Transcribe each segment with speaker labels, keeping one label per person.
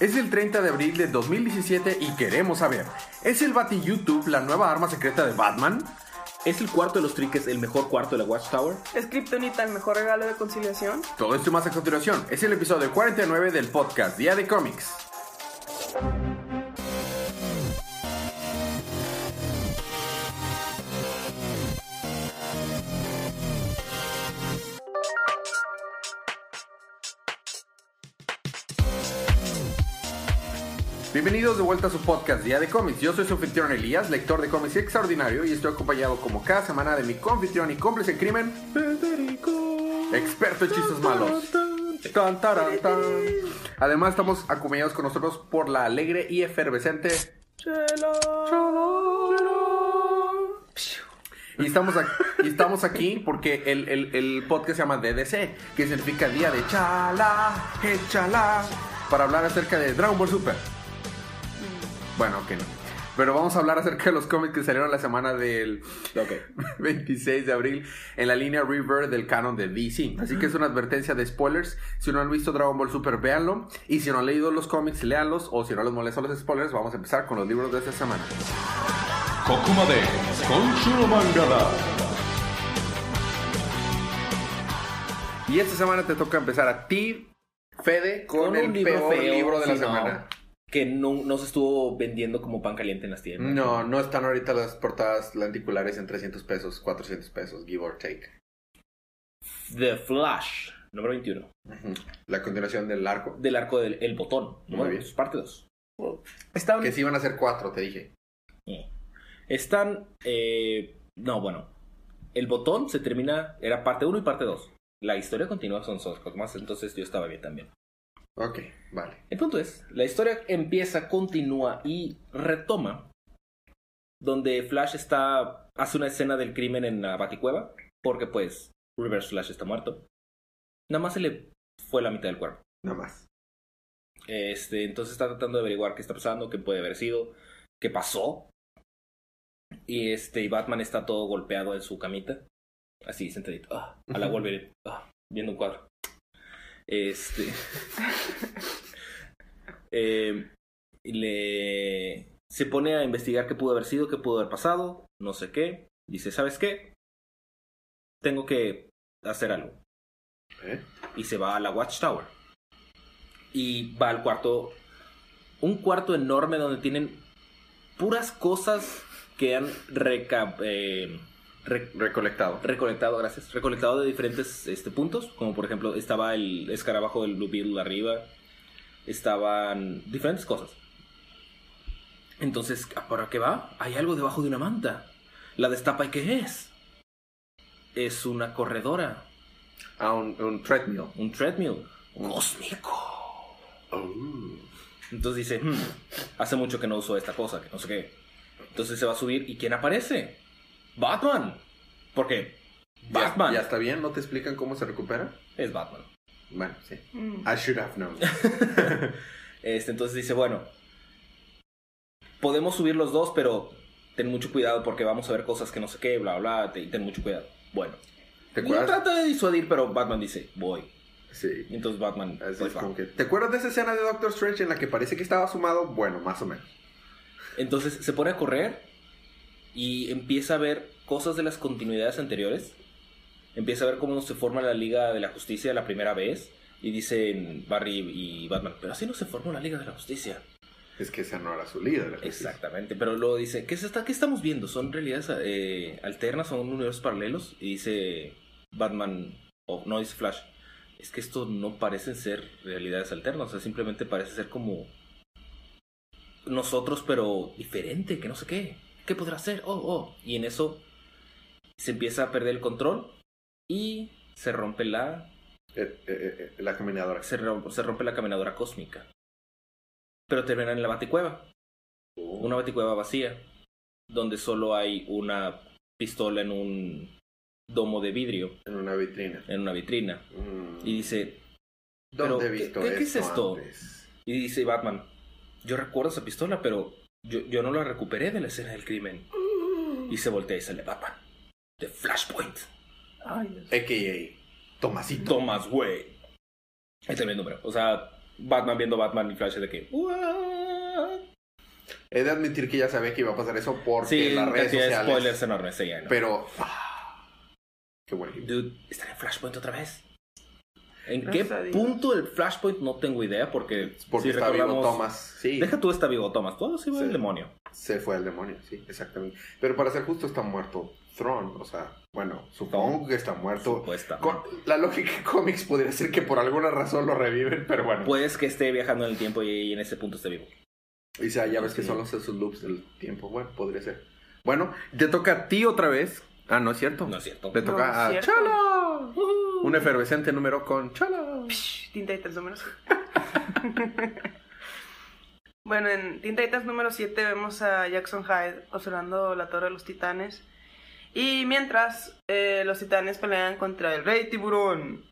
Speaker 1: Es el 30 de abril de 2017 y queremos saber, ¿es el Bati YouTube la nueva arma secreta de Batman?
Speaker 2: ¿Es el cuarto de los triques el mejor cuarto de la Watchtower?
Speaker 3: ¿Es Kryptonita el mejor regalo de conciliación?
Speaker 1: Todo esto más a continuación. Es el episodio 49 del podcast Día de Cómics. Bienvenidos de vuelta a su podcast Día de Cómics. Yo soy su anfitrión Elías, lector de cómics extraordinario, y estoy acompañado como cada semana de mi confitrión y cómplice en crimen, Federico, experto en chistes malos. Tan, taran, tan. Además, estamos acompañados con nosotros por la alegre y efervescente Y estamos, aquí, y estamos aquí porque el, el, el podcast se llama DDC, que significa Día de Chala, Échala, para hablar acerca de Dragon Ball Super. Bueno, ok, no. Pero vamos a hablar acerca de los cómics que salieron la semana del okay. 26 de abril en la línea River del canon de DC. Así que es una advertencia de spoilers. Si no han visto Dragon Ball Super, véanlo. Y si no han leído los cómics, léanlos. O si no les molestan los spoilers, vamos a empezar con los libros de esta semana. Y esta semana te toca empezar a ti, Fede, con, el peor libro de la semana.
Speaker 2: Que no, no se estuvo vendiendo como pan caliente en las tiendas.
Speaker 1: No, no están ahorita las portadas lenticulares en 300 pesos, 400 pesos, give or take.
Speaker 2: The Flash, número 21.
Speaker 1: Ujú. La continuación del arco.
Speaker 2: Del arco del El Botón,
Speaker 1: Muy bien.
Speaker 2: 2, parte 2. Están,
Speaker 1: Que sí iban a ser cuatro, te dije.
Speaker 2: eh, están, eh, no, bueno, El Botón se termina, era parte 1 y parte 2. La historia continúa, son dos cosas más, entonces yo estaba bien también.
Speaker 1: Ok, vale.
Speaker 2: El punto es, la historia empieza, continúa y retoma donde Flash está hace una escena del crimen en la Baticueva porque pues Reverse Flash está muerto. Nada más se le fue la mitad del cuerpo.
Speaker 1: Nada más.
Speaker 2: Este, entonces está tratando de averiguar qué está pasando, qué puede haber sido, qué pasó. Y este, y Batman está todo golpeado en su camita, así sentadito, ah, a la. Wolverine, ah, viendo un cuadro. Este, eh, le se pone a investigar qué pudo haber sido, qué pudo haber pasado, no sé qué. Dice, ¿sabes qué? Tengo que hacer algo
Speaker 1: ¿Eh?
Speaker 2: y se va a la Watchtower. Y va al cuarto, un cuarto enorme donde tienen puras cosas que han reca- eh, re-
Speaker 1: Recolectado.
Speaker 2: recolectado, gracias, recolectado de diferentes este, puntos, como por ejemplo estaba el escarabajo del Blue Beetle arriba, estaban diferentes cosas. Entonces, ¿para qué va? Hay algo debajo de una manta. La destapa y ¿qué es? Es una corredora,
Speaker 1: Ah, un, un treadmill.
Speaker 2: un treadmill cósmico.
Speaker 1: Oh.
Speaker 2: Entonces dice, "Hmm, hace mucho que no uso esta cosa, que no sé qué. Entonces se va a subir y ¿quién aparece? Batman. Porque
Speaker 1: ¿Ya-
Speaker 2: Batman
Speaker 1: ¿Ya está bien? ¿No te explican cómo se recupera?
Speaker 2: es Batman.
Speaker 1: Bueno, sí.
Speaker 3: Mm.
Speaker 1: I should have known.
Speaker 2: Este, entonces dice, bueno, podemos subir los dos, pero ten mucho cuidado porque vamos a ver cosas que no sé qué, bla, bla, te- ten mucho cuidado. Bueno,
Speaker 1: ¿Te
Speaker 2: y
Speaker 1: acuerdas?
Speaker 2: trata de disuadir, pero Batman dice, voy.
Speaker 1: Sí.
Speaker 2: Y entonces Batman,
Speaker 1: Así
Speaker 2: pues
Speaker 1: es como que- ¿Te acuerdas de esa escena de Doctor Strange en la que parece que estaba sumado? Bueno, más o menos.
Speaker 2: Entonces se pone a correr y empieza a ver cosas de las continuidades anteriores. Empieza a ver cómo se forma la Liga de la Justicia la primera vez. Y dicen Barry y Batman, pero así no se formó la Liga de la Justicia.
Speaker 1: Es que esa no era su líder.
Speaker 2: Exactamente, pero luego dice, ¿qué, es esta, ¿qué estamos viendo? ¿Son realidades eh, alternas? ¿Son universos paralelos? Y dice Batman, o no dice Flash, es que esto no parecen ser realidades alternas, o sea, simplemente parece ser como nosotros, pero diferente, que no sé qué. ¿Qué podrá ser? Oh, oh. Y en eso se empieza a perder el control y se rompe la
Speaker 1: Eh, eh, eh, la caminadora.
Speaker 2: se rompe, se rompe la caminadora cósmica. Pero termina en la baticueva.
Speaker 1: Oh.
Speaker 2: Una baticueva vacía. Donde solo hay una pistola en un domo de vidrio.
Speaker 1: En una vitrina.
Speaker 2: En una vitrina.
Speaker 1: Mm.
Speaker 2: Y dice.
Speaker 1: ¿Dónde he
Speaker 2: pero, ¿qué-
Speaker 1: visto
Speaker 2: qué- qué es
Speaker 1: esto
Speaker 2: esto?
Speaker 1: antes?
Speaker 2: Y dice Batman. Yo recuerdo esa pistola, pero yo, yo no la recuperé de la escena del crimen. Y se voltea y sale Batman. De Flashpoint.
Speaker 3: Ay.
Speaker 1: AKA Tomasito.
Speaker 2: Thomas Wayne. Ahí termina el número. O sea, Batman viendo Batman y Flash de que... "What?".
Speaker 1: He de admitir que ya sabía que iba a pasar eso porque
Speaker 2: Sí,
Speaker 1: las redes sociales.
Speaker 2: spoilers enormes, sí, ya, ¿no?
Speaker 1: Pero. ah, qué bueno.
Speaker 2: Dude, ¿están en Flashpoint otra vez? ¿En
Speaker 3: Gracias
Speaker 2: qué
Speaker 3: a
Speaker 2: punto del Flashpoint? No tengo idea, porque,
Speaker 1: Porque
Speaker 2: si
Speaker 1: está vivo Thomas. Sí,
Speaker 2: Deja tú está vivo Thomas, todo se
Speaker 1: Sí.
Speaker 2: el demonio.
Speaker 1: se fue al demonio, sí, exactamente. Pero para ser justo, está muerto Throne. O sea, bueno, supongo que está muerto. Con- la lógica de cómics podría ser que por alguna razón lo reviven, pero bueno.
Speaker 2: Puedes que esté viajando en el tiempo y en ese punto esté vivo.
Speaker 1: Y sea, ya ves que son los esos loops del tiempo. Bueno, podría ser. Bueno, te toca a ti otra vez. Ah, no es cierto.
Speaker 2: No es cierto.
Speaker 1: Le toca
Speaker 3: No es
Speaker 1: Un efervescente número con Chala.
Speaker 3: Psh, Teen Titans número 7. bueno, en Teen Titans número 7 vemos a Jackson Hyde observando la Torre de los Titanes. Y mientras eh, los titanes pelean contra el Rey Tiburón.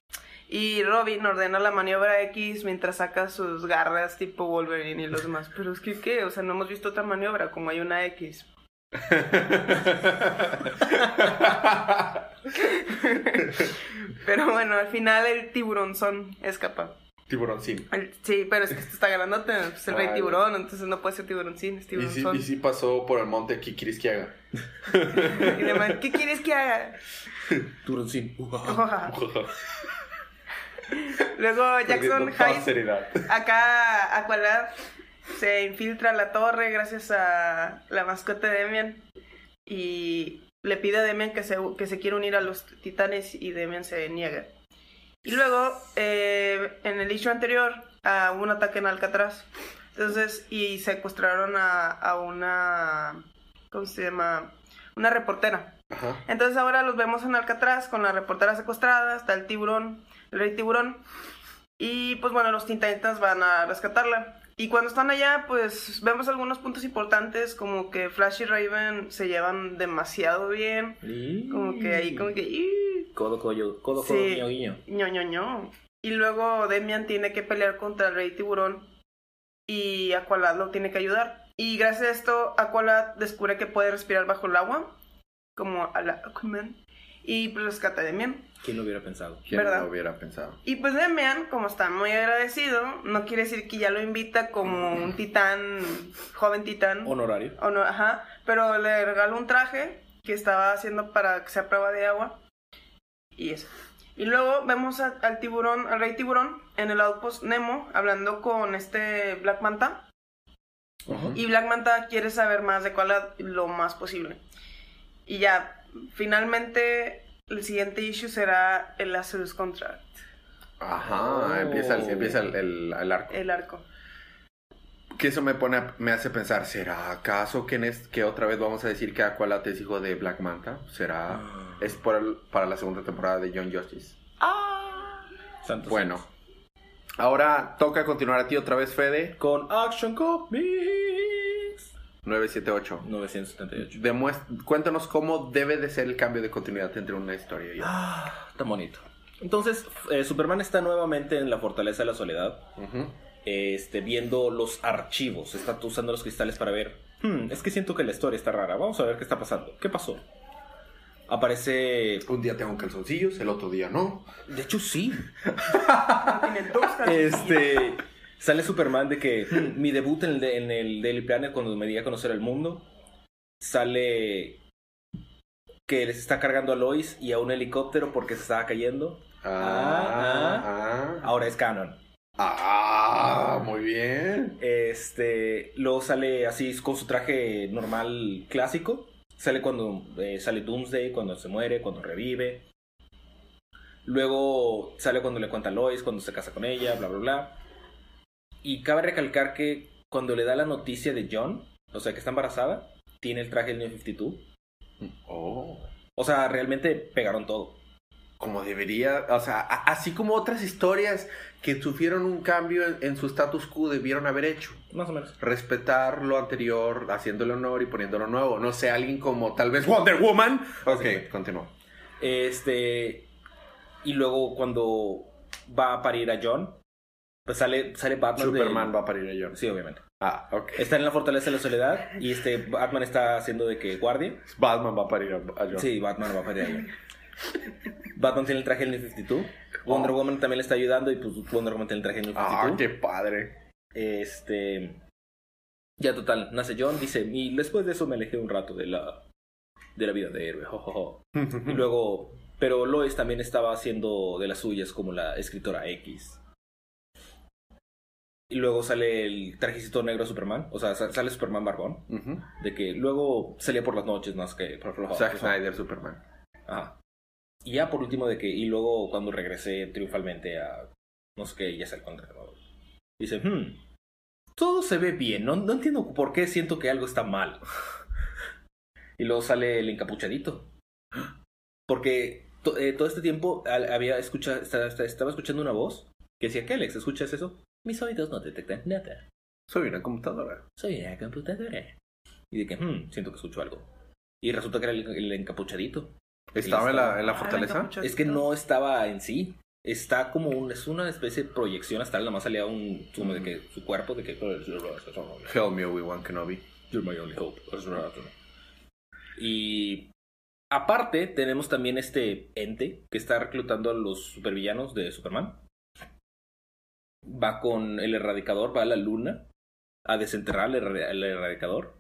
Speaker 3: Y Robin ordena la maniobra X mientras saca sus garras tipo Wolverine y los demás. Pero es que, ¿qué? O sea, no hemos visto otra maniobra como hay una X. Pero bueno, al final el tiburón son escapa.
Speaker 1: Tiburón sí.
Speaker 3: El- Sí, pero es que esto está grandote, es el rey
Speaker 1: Ay.
Speaker 3: tiburón, entonces no puede ser es
Speaker 1: Y sí, y sí pasó por el monte Kikirisquiaga.
Speaker 3: Y demás, ¿qué quieres que haga?
Speaker 2: Turoncín.
Speaker 3: Luego Jackson Hyde,
Speaker 1: seriedad.
Speaker 3: acá Aqualad se infiltra a la torre gracias a la mascota de Demian y le pide a Demian que se, que se quiera unir a los titanes y Demian se niega. Y luego, eh, en el issue anterior, ah, hubo un ataque en Alcatraz. Entonces, y secuestraron a, a una. ¿Cómo se llama? Una reportera.
Speaker 1: Ajá.
Speaker 3: Entonces ahora los vemos en Alcatraz con la reportera secuestrada, está el tiburón, el rey tiburón. Y pues bueno, los Teen Titans van a rescatarla. Y cuando están allá, pues vemos algunos puntos importantes, como que Flash y Raven se llevan demasiado bien. Como que ahí, como que... ¡ih!
Speaker 2: Codo, codo, codo, codo,
Speaker 3: Sí.
Speaker 2: guiño, guiño.
Speaker 3: ño, ño, ño. Y luego Demian tiene que pelear contra el rey tiburón y Aqualad lo tiene que ayudar. Y gracias a esto, Aqualad descubre que puede respirar bajo el agua, como a la Aquaman, y pues rescata a Demian.
Speaker 2: ¿Quién lo hubiera pensado?
Speaker 1: ¿Quién
Speaker 3: ¿Verdad?
Speaker 1: lo hubiera pensado?
Speaker 3: Y pues Demian, como está muy agradecido, no quiere decir que ya lo invita como un titán, joven titán.
Speaker 2: Honorario.
Speaker 3: O no, ajá, pero le regaló un traje que estaba haciendo para que sea prueba de agua. Y eso. Y luego vemos a- al tiburón, al rey tiburón, en el outpost Nemo, hablando con este Black Manta.
Speaker 1: Ajá.
Speaker 3: Y Black Manta quiere saber más de cuál lo más posible. Y ya, finalmente, el siguiente issue será el Lazarus Contract,
Speaker 1: Ajá,
Speaker 2: Oh.
Speaker 1: empieza, el, empieza el, el- el arco.
Speaker 3: el arco.
Speaker 1: Que eso me pone, a- me hace pensar, ¿será acaso que, en es- que otra vez vamos a decir que Aqualad es hijo de Black Manta? ¿Será?
Speaker 2: Ah.
Speaker 1: Es por el- para la segunda temporada de John Justice.
Speaker 2: Santos.
Speaker 1: Bueno, ahora toca continuar a ti otra vez, Fede.
Speaker 2: Con Action Comics.
Speaker 1: 978.
Speaker 2: 978.
Speaker 1: Demuest- cuéntanos cómo debe de ser el cambio de continuidad entre una historia y otra.
Speaker 2: Ah, tan bonito. Entonces, eh, Superman está nuevamente en la Fortaleza de la Soledad, este, viendo los archivos. Está usando los cristales para ver. "Hmm, es que siento que la historia está rara. Vamos a ver qué está pasando. ¿Qué pasó? Aparece.
Speaker 1: Un día tengo calzoncillos, el otro día no.
Speaker 2: De hecho, sí.
Speaker 3: Tiene dos calzoncillos.
Speaker 2: Este. Sale Superman de que "Hmm, mi debut en el, en el Daily Planet cuando me di a conocer el mundo. Sale que les está cargando a Lois y a un helicóptero porque se estaba cayendo.
Speaker 1: Ah, ah,
Speaker 2: Ahora es canon.
Speaker 1: ah, muy bien.
Speaker 2: Este, luego sale así con su traje normal clásico. Sale cuando eh, sale Doomsday, cuando se muere, cuando revive. Luego sale cuando le cuenta a Lois, cuando se casa con ella, bla, bla, bla. Y cabe recalcar que cuando le da la noticia de John, o sea, que está embarazada, tiene el traje del New 52.
Speaker 1: Oh.
Speaker 2: O sea, realmente pegaron todo.
Speaker 1: Como debería, o sea, a- así como otras historias que sufrieron un cambio en, en su status quo debieron haber hecho.
Speaker 2: Más o menos.
Speaker 1: Respetar lo anterior, haciéndole honor y poniéndolo nuevo. No sé, alguien como tal vez Wonder Woman. Ok, continúa.
Speaker 2: Este. Y luego cuando va a parir a John, pues sale, sale Batman. de-
Speaker 1: Superman va a parir a John.
Speaker 2: Sí, obviamente.
Speaker 1: Ah, ok.
Speaker 2: Está en la fortaleza de la soledad y este Batman está haciendo de que guardia.
Speaker 1: Batman va a parir a, John.
Speaker 2: Sí, Batman va a parir a John. Batman tiene el traje del New 52. Wonder Woman también le está ayudando y pues Wonder Woman tiene el traje del New 52.
Speaker 1: Ah, qué padre.
Speaker 2: Este. Ya total, nace John, dice, y después de eso me alejé un rato de la. de la vida de héroe. jo, jo, jo". Y luego. Pero Lois también estaba haciendo de las suyas como la escritora X. Y luego sale el trajecito negro de Superman. O sea, sa- sale Superman Barbón. De que luego salía por las noches más que por los
Speaker 1: Zack Snyder, Superman.
Speaker 2: Ajá. Y ya por último de que, y luego cuando regresé triunfalmente a, no sé qué, ya se encontró. Dice, hmm, todo se ve bien, no, no entiendo por qué siento que algo está mal. y luego sale el encapuchadito. Porque to- eh, todo este tiempo al- había escuchado, estaba, estaba escuchando una voz que decía, ¿qué Alex? ¿Escuchas eso? Mis oídos no detectan nada.
Speaker 1: Soy una computadora.
Speaker 2: Soy una computadora. Y de que, hmm, siento que escucho algo. Y resulta que era el, el encapuchadito.
Speaker 1: ¿Estaba en la, en la
Speaker 3: Ah,
Speaker 1: fortaleza?
Speaker 3: encapuchado.
Speaker 2: Es que no estaba en sí. Está como un, es una especie de proyección astral, nada más salía un como de que su cuerpo de que
Speaker 1: Help me, Obi-Wan Kenobi.
Speaker 2: You're my only hope. Y aparte tenemos también este ente que está reclutando a los supervillanos de Superman. Va con el erradicador, va a la luna a desenterrar el, erra- el erradicador.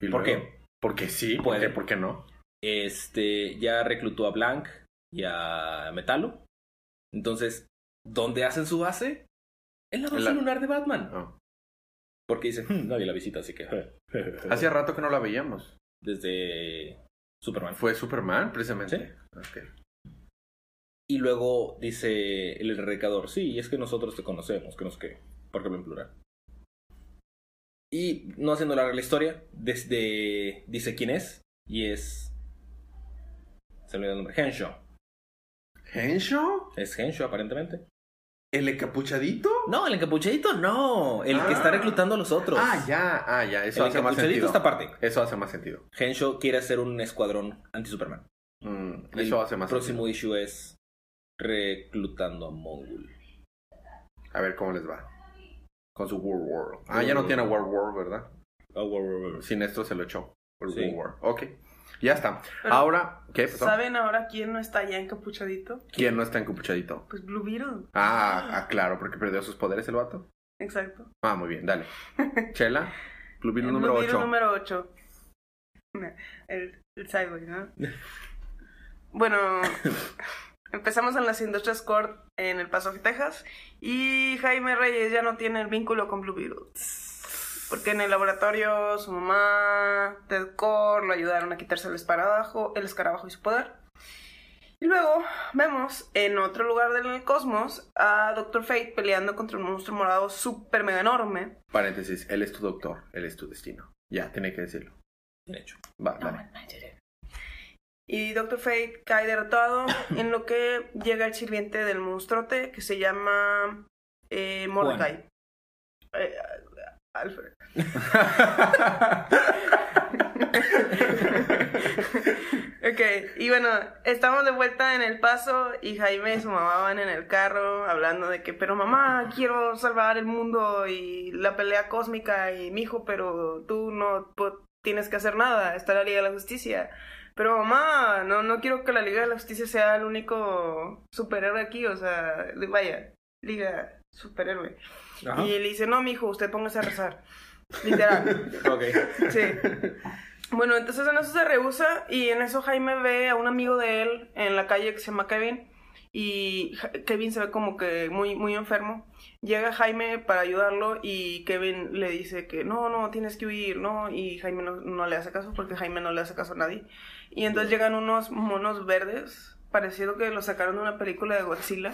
Speaker 1: ¿Y
Speaker 2: ¿Por qué?
Speaker 1: Porque sí, ¿por
Speaker 2: Puede.
Speaker 1: qué? ¿Por qué no?
Speaker 2: Este ya reclutó a Blank y a Metalo. Entonces, ¿dónde hacen su base? En la base
Speaker 1: En la-
Speaker 2: lunar de Batman.
Speaker 1: No.
Speaker 2: Porque dicen, "Hmm, nadie la visita, así que.
Speaker 1: Hacía rato que no la veíamos.
Speaker 2: Desde Superman.
Speaker 1: Fue Superman, precisamente.
Speaker 2: Y luego dice el erradicador, sí, es que nosotros te conocemos, que no sé qué. Porque en plural. Y no haciendo larga la historia, desde dice quién es. Y es. Se me olvidó el nombre. Henshaw.
Speaker 1: ¿Henshaw?
Speaker 2: Es Henshaw, aparentemente.
Speaker 1: ¿El encapuchadito?
Speaker 2: No, el encapuchadito no. El que
Speaker 1: Ah.
Speaker 2: está reclutando a los otros.
Speaker 1: Ah, ya, ah, ya. Eso
Speaker 2: el
Speaker 1: hace más
Speaker 2: encapuchadito
Speaker 1: sentido.
Speaker 2: esta parte.
Speaker 1: Eso hace más sentido.
Speaker 2: Henshaw quiere hacer un escuadrón anti-Superman.
Speaker 1: Mm, eso hace más
Speaker 2: próximo
Speaker 1: sentido.
Speaker 2: issue es reclutando a Mongul.
Speaker 1: A ver cómo les va. Con su World War. Ah, ya no tiene World War, ¿verdad?
Speaker 2: Ah, war, war, war.
Speaker 1: Sin esto se lo echó.
Speaker 2: Sí.
Speaker 1: World War. Ok. Ya está.
Speaker 3: Pero-
Speaker 1: Ahora, ¿qué pasó?
Speaker 3: ¿Saben ahora quién no está ya encapuchadito?
Speaker 1: ¿Quién no está encapuchadito?
Speaker 3: Pues Blue Beetle.
Speaker 1: Ah, ah, claro, porque perdió sus poderes el vato.
Speaker 3: Exacto.
Speaker 1: Ah, muy bien, dale. Chela, Blue Beetle número
Speaker 3: Blue Beetle
Speaker 1: 8.
Speaker 3: número 8. El, el Sideway, ¿no? bueno, empezamos en las Industrias Court en El Paso, Texas. Y Jaime Reyes ya no tiene el vínculo con Blue Beetle. Porque en el laboratorio su mamá, Ted Core, lo ayudaron a quitarse el escarabajo, el escarabajo y su poder. Y luego vemos en otro lugar del cosmos a Doctor Fate peleando contra un monstruo morado súper mega enorme.
Speaker 1: Paréntesis, él es tu doctor, él es tu destino. Ya, tenía que decirlo.
Speaker 2: Bien hecho.
Speaker 1: Va, dale.
Speaker 3: Y Doctor Fate cae derrotado en lo que llega el sirviente del monstruote que se llama eh, Mordecai. Eh, Alfred. ok, y bueno, estamos de vuelta en el paso y Jaime y su mamá van en el carro hablando de que, pero mamá, quiero salvar el mundo y la pelea cósmica y mi hijo, pero tú no tienes que hacer nada, está la Liga de la Justicia. Pero mamá, no, no quiero que la Liga de la Justicia sea el único superhéroe aquí, o sea, vaya, Liga superhéroe.
Speaker 2: Ajá.
Speaker 3: Y le dice, no, mijo, usted póngase a rezar. Literal.
Speaker 2: Ok.
Speaker 3: Sí. Bueno, entonces en eso se rehúsa y en eso Jaime ve a un amigo de él en la calle que se llama Kevin y Kevin se ve como que muy, muy enfermo. Llega Jaime para ayudarlo y Kevin le dice que no, no, tienes que huir, no, y Jaime no, no le hace caso porque Jaime no le hace caso a nadie. Y entonces llegan unos monos verdes, parecido que los sacaron de una película de Godzilla.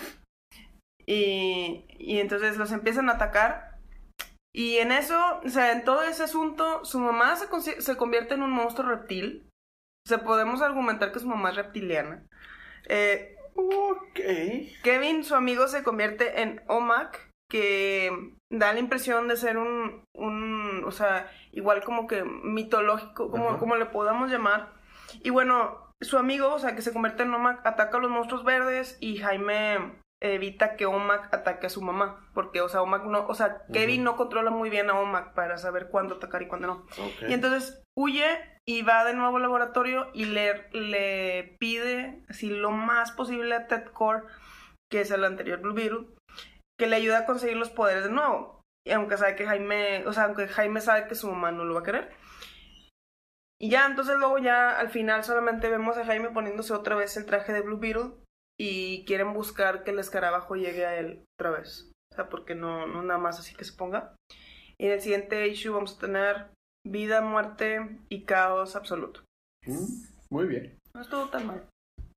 Speaker 3: Y, y entonces los empiezan a atacar y en eso, o sea, en todo ese asunto, su mamá se, se convierte en un monstruo reptil. O sea, podemos argumentar que su mamá es reptiliana. Eh,
Speaker 1: Ok.
Speaker 3: Kevin, su amigo, se convierte en Omak, que da la impresión de ser un, un o sea, igual como que mitológico, como, como le podamos llamar. Y bueno, su amigo, o sea, que se convierte en Omak, ataca a los monstruos verdes y Jaime evita que Omak ataque a su mamá. Porque, o sea, Omak no, o sea, Kevin no controla muy bien a Omak para saber cuándo atacar y cuándo no. Y entonces huye y va de nuevo al laboratorio y le, le pide, así lo más posible a Ted Core, que es el anterior Blue Beetle, que le ayude a conseguir los poderes de nuevo. Y aunque sabe que Jaime, o sea, aunque Jaime sabe que su mamá no lo va a querer. Y ya, entonces luego ya al final solamente vemos a Jaime poniéndose otra vez el traje de Blue Beetle y quieren buscar que el escarabajo llegue a él otra vez. O sea, porque no, no nada más así que se ponga. Y en el siguiente issue vamos a tener vida, muerte y caos absoluto.
Speaker 1: Mm, Muy bien.
Speaker 3: No estuvo tan mal.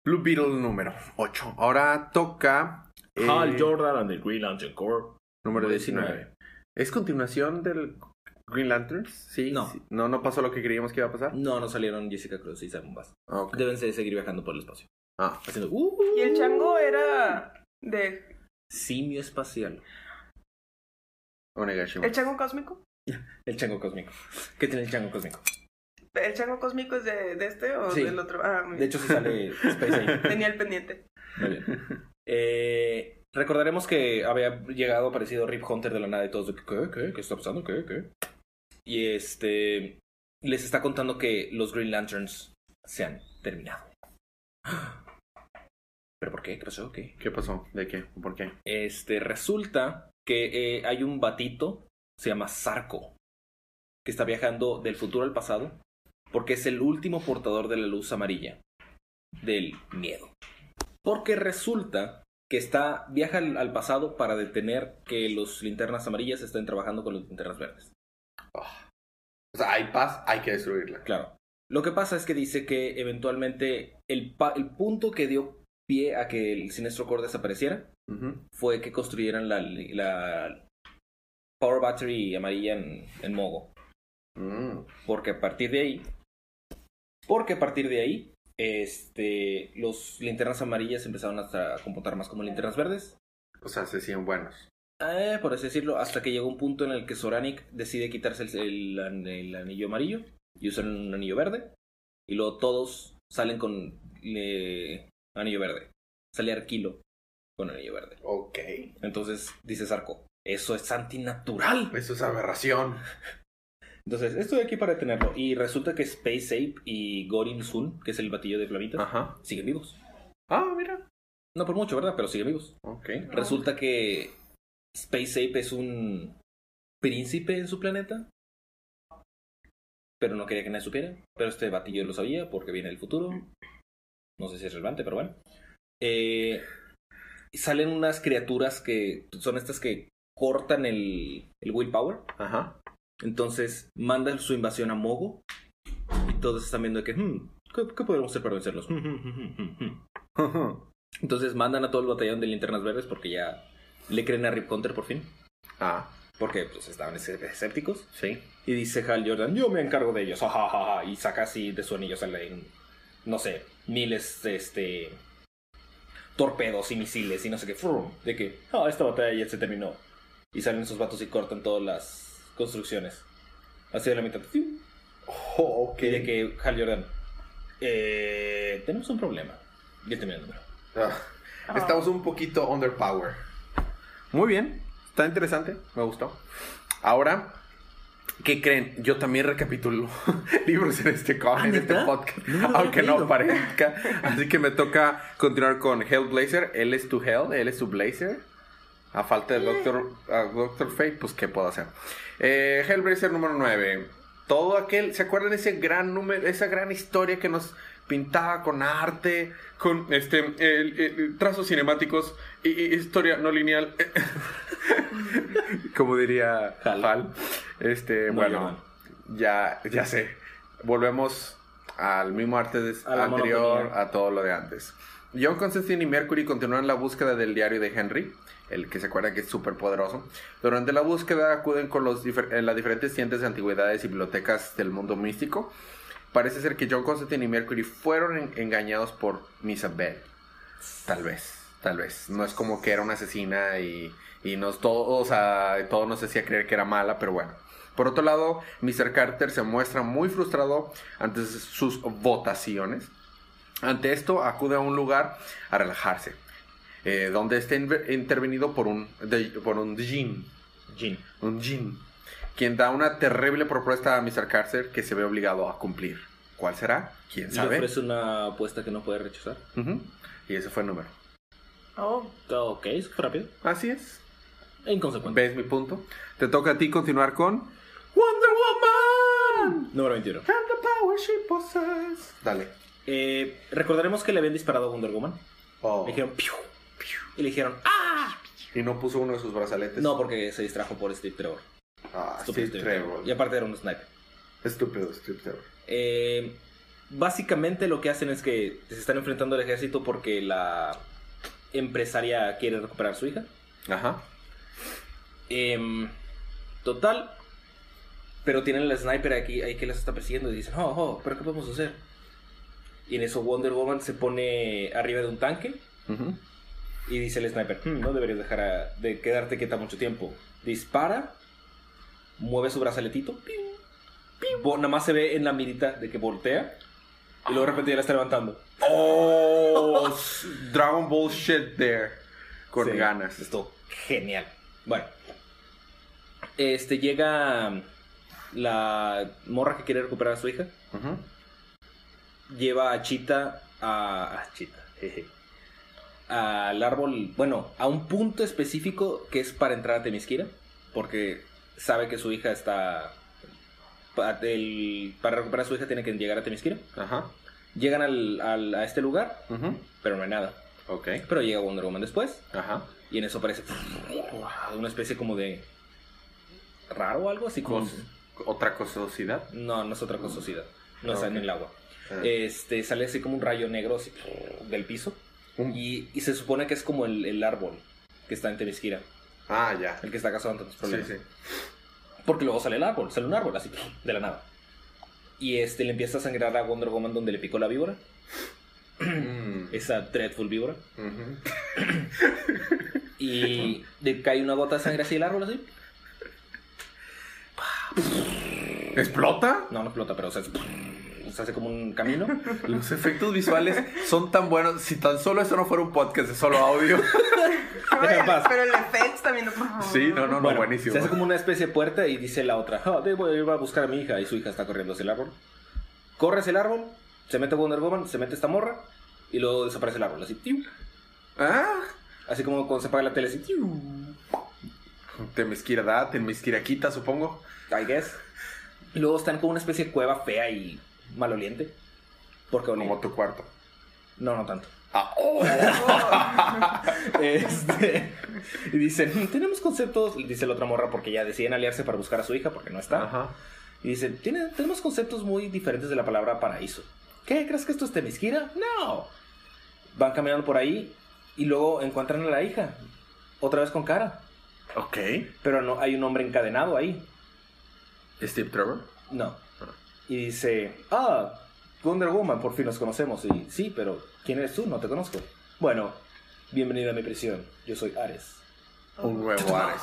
Speaker 1: Blue Beetle número 8. Ahora toca. eh,
Speaker 2: Hal Jordan and the Green Lantern Corps.
Speaker 1: Número
Speaker 2: Número
Speaker 1: 19. ¿Es continuación del Green Lanterns? Sí.
Speaker 2: No.
Speaker 1: sí. No, no pasó lo que creíamos que iba a pasar.
Speaker 2: No, no salieron Jessica Cruz y Simon Bass.
Speaker 1: Ah.
Speaker 2: Deben de seguir viajando por el espacio.
Speaker 1: Ah,
Speaker 2: Haciendo uh,
Speaker 3: Y el chango era de...
Speaker 2: simio espacial.
Speaker 1: Onegashima.
Speaker 3: ¿El chango cósmico?
Speaker 2: El chango cósmico. ¿Qué tiene el chango cósmico?
Speaker 3: ¿El chango cósmico es de, de este o
Speaker 2: Sí.
Speaker 3: del otro? Ah,
Speaker 2: De hecho, sí sale Space.
Speaker 3: Tenía el pendiente.
Speaker 2: Muy bien. Eh, recordaremos que había llegado aparecido Rip Hunter de la nada y todos de ¿qué? ¿Qué? ¿Qué está pasando? ¿Qué? ¿Qué? Y este les está contando que los Green Lanterns se han terminado. ¿Pero por qué? ¿Qué pasó? ¿Qué?
Speaker 1: ¿Qué pasó? ¿De qué? ¿Por qué?
Speaker 2: Este, resulta que eh, hay un batito, se llama Sarco, que está viajando del futuro al pasado, porque es el último portador de la luz amarilla, del miedo. Porque resulta que está, viaja al, al pasado para detener que los linternas amarillas estén trabajando con los linternas verdes.
Speaker 1: O sea, hay paz, hay que destruirla.
Speaker 2: Claro. Lo que pasa es que dice que eventualmente el, pa- el punto que dio pie a que el Sinestro Core desapareciera fue que construyeran la, la Power Battery amarilla en, en Mogo.
Speaker 1: Mm.
Speaker 2: Porque a partir de ahí, porque a partir de ahí, este, los linternas amarillas empezaron a, a computar más como linternas verdes.
Speaker 1: O sea, se siguen buenos.
Speaker 2: Eh, por así decirlo, hasta que llegó un punto en el que Soranic decide quitarse el, el an- el anillo amarillo y usar un anillo verde. Y luego todos salen con anillo verde. Sale Arquilo con anillo verde.
Speaker 1: Ok.
Speaker 2: Entonces dice Sarko, eso es antinatural.
Speaker 1: Eso es aberración.
Speaker 2: Entonces, estoy aquí para detenerlo. Y resulta que Space Ape y Gorin Sun, que es el batillo de flamitas,
Speaker 1: Ajá.
Speaker 2: siguen vivos.
Speaker 1: Ah, mira.
Speaker 2: No por mucho, ¿verdad? Pero siguen vivos.
Speaker 1: Ok.
Speaker 2: Resulta que Space Ape es un príncipe en su planeta. Pero no quería que nadie supiera. Pero este batillo lo sabía porque viene del futuro. No sé si es relevante, pero bueno. Eh, salen unas criaturas que son estas que cortan el, el willpower.
Speaker 1: Ajá.
Speaker 2: Entonces mandan su invasión a Mogo. Y todos están viendo que, hmm, ¿qué, qué podemos hacer para vencerlos? Entonces mandan a todo el batallón de linternas verdes porque ya le creen a Rip Hunter por fin.
Speaker 1: ah,
Speaker 2: Porque pues estaban escé- escépticos.
Speaker 1: sí.
Speaker 2: Y dice Hal Jordan, yo me encargo de ellos. ajajaja", Y saca así de su anillo, salen, no sé, miles este torpedos y misiles y no sé qué. frum, De que, ah, esta batalla ya se terminó. Y salen esos vatos y cortan todas las construcciones. Así de la mitad.
Speaker 1: Oh, ok.
Speaker 2: Y de que Hal Jordan, eh, tenemos un problema. Y termina el número.
Speaker 1: Ah, Estamos un poquito underpower. Muy bien. Está interesante. Me gustó. Ahora, ¿qué creen? Yo también recapitulo libros en este,
Speaker 2: Ah,
Speaker 1: en este podcast.
Speaker 2: No
Speaker 1: aunque no parezca. Así que me toca continuar con Hellblazer. Él es tu Hell, él es tu Blazer. A falta de Doctor, a Doctor Fate, pues ¿qué puedo hacer? Eh, Hellblazer número 9. Todo aquel, ¿se acuerdan ese gran número, esa gran historia que nos pintaba con arte, con este trazos cinemáticos y, y historia no lineal? Como diría
Speaker 2: Hal.
Speaker 1: Hal. Este,
Speaker 2: No,
Speaker 1: bueno, ya, ya sé. Volvemos al mismo arte de-
Speaker 2: A la
Speaker 1: anterior,
Speaker 2: monotonía.
Speaker 1: a todo lo de antes. John Constantine y Mercury continúan la búsqueda del diario de Henry, el que se acuerda que es súper poderoso. Durante la búsqueda acuden con los en las diferentes tiendas de antigüedades y bibliotecas del mundo místico. Parece ser que John Constantine y Mercury fueron en- engañados por Isabel. Tal vez, tal vez. No es como que era una asesina y, y nos todo, o sea, todo nos hacía creer que era mala, pero bueno. Por otro lado, Mr. Carter se muestra muy frustrado ante sus votaciones. Ante esto, acude a un lugar a relajarse. eh, donde está intervenido por un, de- por un Jin,
Speaker 2: Jin.
Speaker 1: un Jin, quien da una terrible propuesta a Mr. Carter que se ve obligado a cumplir. ¿Cuál será? ¿Quién
Speaker 2: Le
Speaker 1: sabe?
Speaker 2: ofrece una apuesta que no puede rechazar.
Speaker 1: Y ese fue el número.
Speaker 3: Oh,
Speaker 2: Ok, fue rápido.
Speaker 1: Así es.
Speaker 2: E inconsecuente.
Speaker 1: ¿Ves mi punto? Te toca a ti continuar con Wonder Woman.
Speaker 2: Número 21.
Speaker 1: And the power she possesses. Dale.
Speaker 2: Eh, recordaremos que le habían disparado a Wonder Woman.
Speaker 1: Oh.
Speaker 2: Le dijeron piu, piu, y le dijeron ¡Ah!
Speaker 1: Y no puso uno de sus brazaletes.
Speaker 2: No, porque se distrajo por Steve Trevor.
Speaker 1: Ah, Steve
Speaker 2: Steve
Speaker 1: Trevor.
Speaker 2: Y aparte era un sniper.
Speaker 1: Estúpido Steve Trevor.
Speaker 2: Eh, básicamente lo que hacen es que se están enfrentando al ejército porque la empresaria quiere recuperar a su hija.
Speaker 1: Ajá.
Speaker 2: Em, total. Pero tienen el sniper aquí ahí que las está persiguiendo y dicen, oh, oh, pero ¿qué podemos hacer? Y en eso Wonder Woman se pone arriba de un tanque y dice el sniper, "Hmm, no deberías dejar a- de quedarte quieta mucho tiempo. Dispara, mueve su brazaletito, nada más se ve en la mirita de que voltea y luego de repente ya la está levantando.
Speaker 1: Oh, Dragon Ball shit there. Con
Speaker 2: Sí,
Speaker 1: ganas.
Speaker 2: Esto, genial. Bueno. Este llega la morra que quiere recuperar a su hija. Lleva a Chita a. a Chita, jeje. Al árbol. Bueno, a un punto específico que es para entrar a Temisquira. Porque sabe que su hija está. el- para recuperar a su hija tiene que llegar a Temisquira.
Speaker 1: Ajá.
Speaker 2: Llegan al- al- a este lugar, pero no hay nada.
Speaker 1: Ok.
Speaker 2: Pero llega Wonder Woman después.
Speaker 1: Ajá.
Speaker 2: Y en eso aparece una especie como de raro o algo así como
Speaker 1: otra cososidad.
Speaker 2: no no es otra cososidad. No está en el agua.
Speaker 1: Ah.
Speaker 2: este sale así como un rayo negro así, del piso. Y, y se supone que es como el, el árbol que está en Temisquira.
Speaker 1: Ah, ya.
Speaker 2: el que está causando tantos
Speaker 1: Sí,
Speaker 2: problemas.
Speaker 1: sí.
Speaker 2: porque luego sale el árbol sale un árbol así de la nada. Y este le empieza a sangrar a Wonder Woman donde le picó la víbora.
Speaker 1: Mm.
Speaker 2: esa dreadful víbora. Y le cae una gota de sangre así del árbol así
Speaker 1: ¿Explota?
Speaker 2: no no explota pero o sea, es- se hace como un camino
Speaker 1: Los efectos visuales son tan buenos. Si tan solo eso no fuera un podcast de solo audio.
Speaker 3: Pero el effects también, por favor.
Speaker 1: Sí, no, no, no,
Speaker 2: Bueno,
Speaker 1: buenísimo.
Speaker 2: Se hace como una especie de puerta y dice la otra, "Ah, debo ir a buscar a mi hija. Y su hija está corriendo hacia el árbol. Corre hacia el árbol, se mete Wonder Woman, se mete esta morra y luego desaparece el árbol. Así, tiu.
Speaker 1: Ah,
Speaker 2: así como cuando se apaga la tele, así, tiu.
Speaker 1: Temesquira da, Temesquiraquita, supongo.
Speaker 2: I guess. Y luego están como una especie de cueva fea y maloliente. Porque olía.
Speaker 1: Como tu cuarto.
Speaker 2: No, no tanto.
Speaker 1: Ah, oh.
Speaker 2: Este, y dicen, "Mm, tenemos conceptos, dice la otra morra, porque ya deciden aliarse para buscar a su hija porque no está.
Speaker 1: Ajá.
Speaker 2: Y dicen, "Tiene- tenemos conceptos muy diferentes de la palabra paraíso. ¿Qué? ¿Crees que esto es Temisquira? No. Van caminando por ahí y luego encuentran a la hija. Otra vez con cara.
Speaker 1: Ok.
Speaker 2: Pero no, hay un hombre encadenado ahí.
Speaker 1: Steve Trevor.
Speaker 2: No. Y dice, ah, Wonder Woman, por fin nos conocemos. Y sí, pero ¿quién eres tú? No te conozco. Bueno, bienvenido a mi prisión. Yo soy Ares.
Speaker 1: Un nuevo Ares.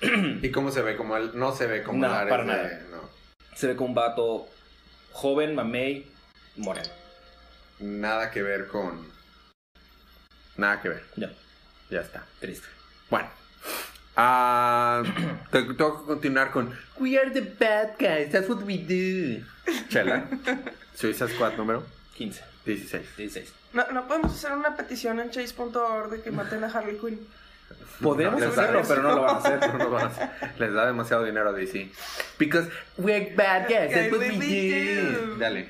Speaker 1: ¿Y cómo se ve? Como él no se ve como
Speaker 2: No,
Speaker 1: el Ares
Speaker 2: para
Speaker 1: de-
Speaker 2: nada.
Speaker 1: no.
Speaker 2: Se ve como un vato joven, mamey, moreno.
Speaker 1: Nada que ver con. Nada que ver.
Speaker 2: No,
Speaker 1: Ya está.
Speaker 2: triste.
Speaker 1: Bueno. Ah, te- tengo que continuar con We are the bad guys, that's what we do. Chela. Suiza Squad número
Speaker 2: 15,
Speaker 1: 16.
Speaker 2: 16.
Speaker 3: No, no podemos hacer una petición en chase.org de que maten a Harley Quinn.
Speaker 2: Podemos
Speaker 1: da-
Speaker 2: hacerlo, pero no lo van a hacer.
Speaker 1: No lo van a hacer. Les da demasiado dinero a DC. Because we're bad guys, that's what we do. Dale.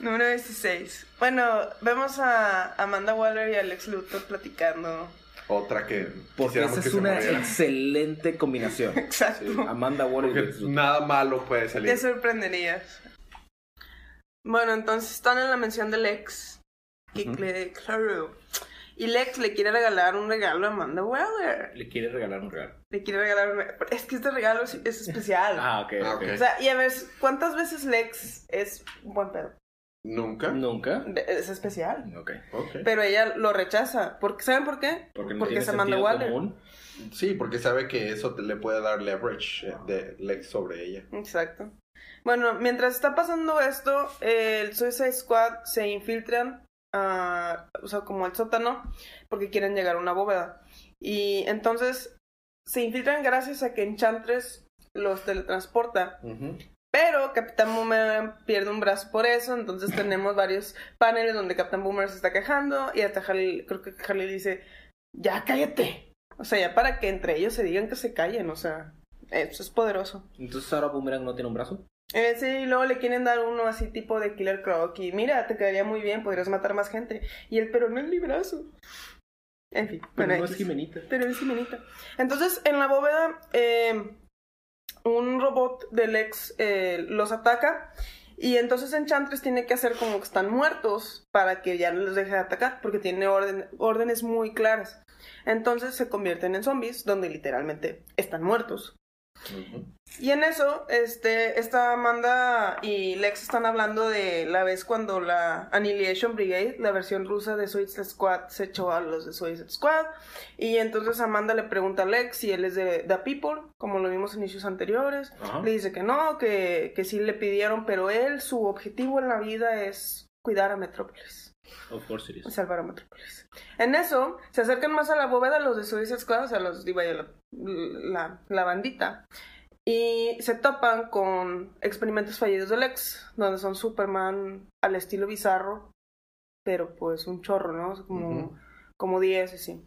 Speaker 3: Número 16. Bueno, vemos a Amanda Waller y a Alex Luthor platicando.
Speaker 1: Otra que
Speaker 2: Porque esa es
Speaker 1: se
Speaker 2: una excelente combinación.
Speaker 3: Exacto.
Speaker 2: Amanda Waller y
Speaker 1: Porque nada malo puede salir.
Speaker 3: Te sorprenderías. Bueno, entonces están en la mención de Lex. Le- claro. Y Lex le quiere regalar un regalo a Amanda Waller.
Speaker 2: Le quiere regalar un regalo.
Speaker 3: Le quiere regalar un Es que este regalo es, es especial.
Speaker 2: Ah.
Speaker 1: Ah,
Speaker 2: ok.
Speaker 1: ok.
Speaker 3: O sea, y a ver, ¿cuántas veces Lex es un buen pedo?
Speaker 1: Nunca.
Speaker 2: Nunca.
Speaker 3: Es especial.
Speaker 2: Ok.
Speaker 1: Ok.
Speaker 3: Pero ella lo rechaza. Porque, ¿Saben por qué?
Speaker 2: Porque no
Speaker 3: Porque Amanda
Speaker 2: sentido
Speaker 3: Waller.
Speaker 2: común.
Speaker 1: Sí, porque sabe que eso te- le puede dar leverage eh, de Lex sobre ella.
Speaker 3: Exacto. Bueno, mientras está pasando esto, el Suicide Squad se infiltran a, o sea, como al sótano, porque quieren llegar a una bóveda. Y entonces se infiltran gracias a que Enchantress los teletransporta. Pero Capitán Boomerang pierde un brazo por eso, entonces tenemos varios paneles donde Capitán Boomerang se está quejando y hasta Harley, creo que Harley dice, ya cállate. O sea, ya para que entre ellos se digan que se callen, o sea, eso es poderoso.
Speaker 2: Entonces ahora Boomerang no tiene un brazo.
Speaker 3: Eh, sí, y luego le quieren dar uno así tipo de Killer Croc y mira, te quedaría muy bien, podrías matar más gente. Y él, pero no es mi brazo. En fin,
Speaker 2: Pero
Speaker 3: bueno,
Speaker 2: no es. Jimenita.
Speaker 3: Pero es Jimenita. Entonces, en la bóveda, eh, un robot del ex eh, los ataca. Y entonces Enchantress tiene que hacer como que están muertos para que ya no los deje de atacar, porque tiene órdenes muy claras. Entonces se convierten en zombies, donde literalmente están muertos. Y en eso, este, esta Amanda y Lex están hablando de la vez cuando la Annihilation Brigade, la versión rusa de Suicide Squad, se echó a los de Suicide Squad. Y entonces Amanda le pregunta a Lex si él es de The People, como lo vimos en inicios anteriores. Le dice que no, que, que sí le pidieron, pero él, su objetivo en la vida es cuidar a Metrópolis
Speaker 2: Of course it is.
Speaker 3: salvar a Metrópolis. En eso, se acercan más a la bóveda los de Suicide Squad, o sea, los, digo, la, la, la bandita, y se topan con experimentos fallidos del ex, donde son Superman al estilo bizarro, pero pues un chorro, ¿no? Como,
Speaker 1: Ujú.
Speaker 3: como 10, así.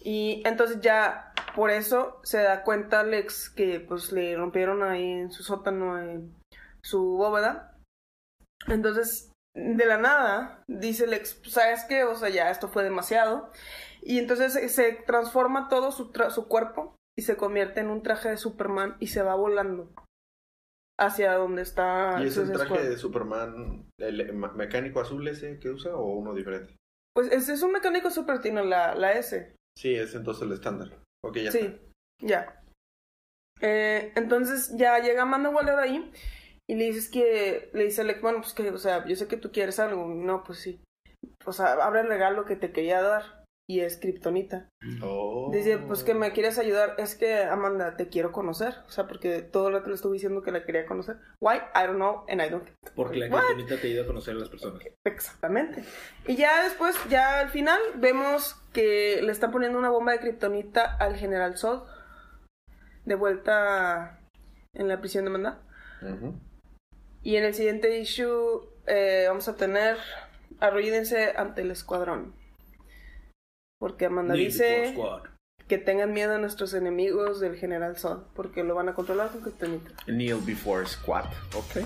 Speaker 3: Y entonces ya, por eso, se da cuenta Lex que pues le rompieron ahí en su sótano en su bóveda. Entonces, de la nada, dice Lex, ¿sabes qué? O sea, ya esto fue demasiado. Y entonces se, transforma todo su, tra- su cuerpo y se convierte en un traje de Superman y se va volando hacia donde está
Speaker 4: ¿Y es el traje
Speaker 3: Squad.
Speaker 4: de Superman, el mecánico azul ese que usa o uno diferente?
Speaker 3: Pues ese es un mecánico super, tiene la, la S.
Speaker 4: Sí, es entonces el estándar. Ok, ya
Speaker 3: sí,
Speaker 4: está.
Speaker 3: ya. Eh, entonces ya llega Amanda Waller ahí y le dices que, le dice Lex, bueno, pues que, o sea, yo sé que tú quieres algo. No, pues sí. O sea, abre el regalo que te quería dar y es Kryptonita.
Speaker 4: Oh.
Speaker 3: Dice, pues que me quieres ayudar. Es que, Amanda, te quiero conocer. O sea, porque todo el rato le estuve diciendo que la quería conocer. Why? I don't know and I don't care.
Speaker 2: Porque la
Speaker 3: What?
Speaker 2: criptonita te ayuda a conocer a las personas.
Speaker 3: Exactamente. Y ya después, ya al final, vemos que le están poniendo una bomba de kriptonita al General Zod. De vuelta en la prisión de Amanda.
Speaker 4: Ujú.
Speaker 3: Y en el siguiente issue eh, vamos a tener arrodídense ante el escuadrón. Porque Amanda
Speaker 2: Need
Speaker 3: dice
Speaker 2: Squad.
Speaker 3: que tengan miedo a nuestros enemigos del General Zod. Porque lo van a controlar con kriptonita.
Speaker 1: Kneel Before Squat. Ok.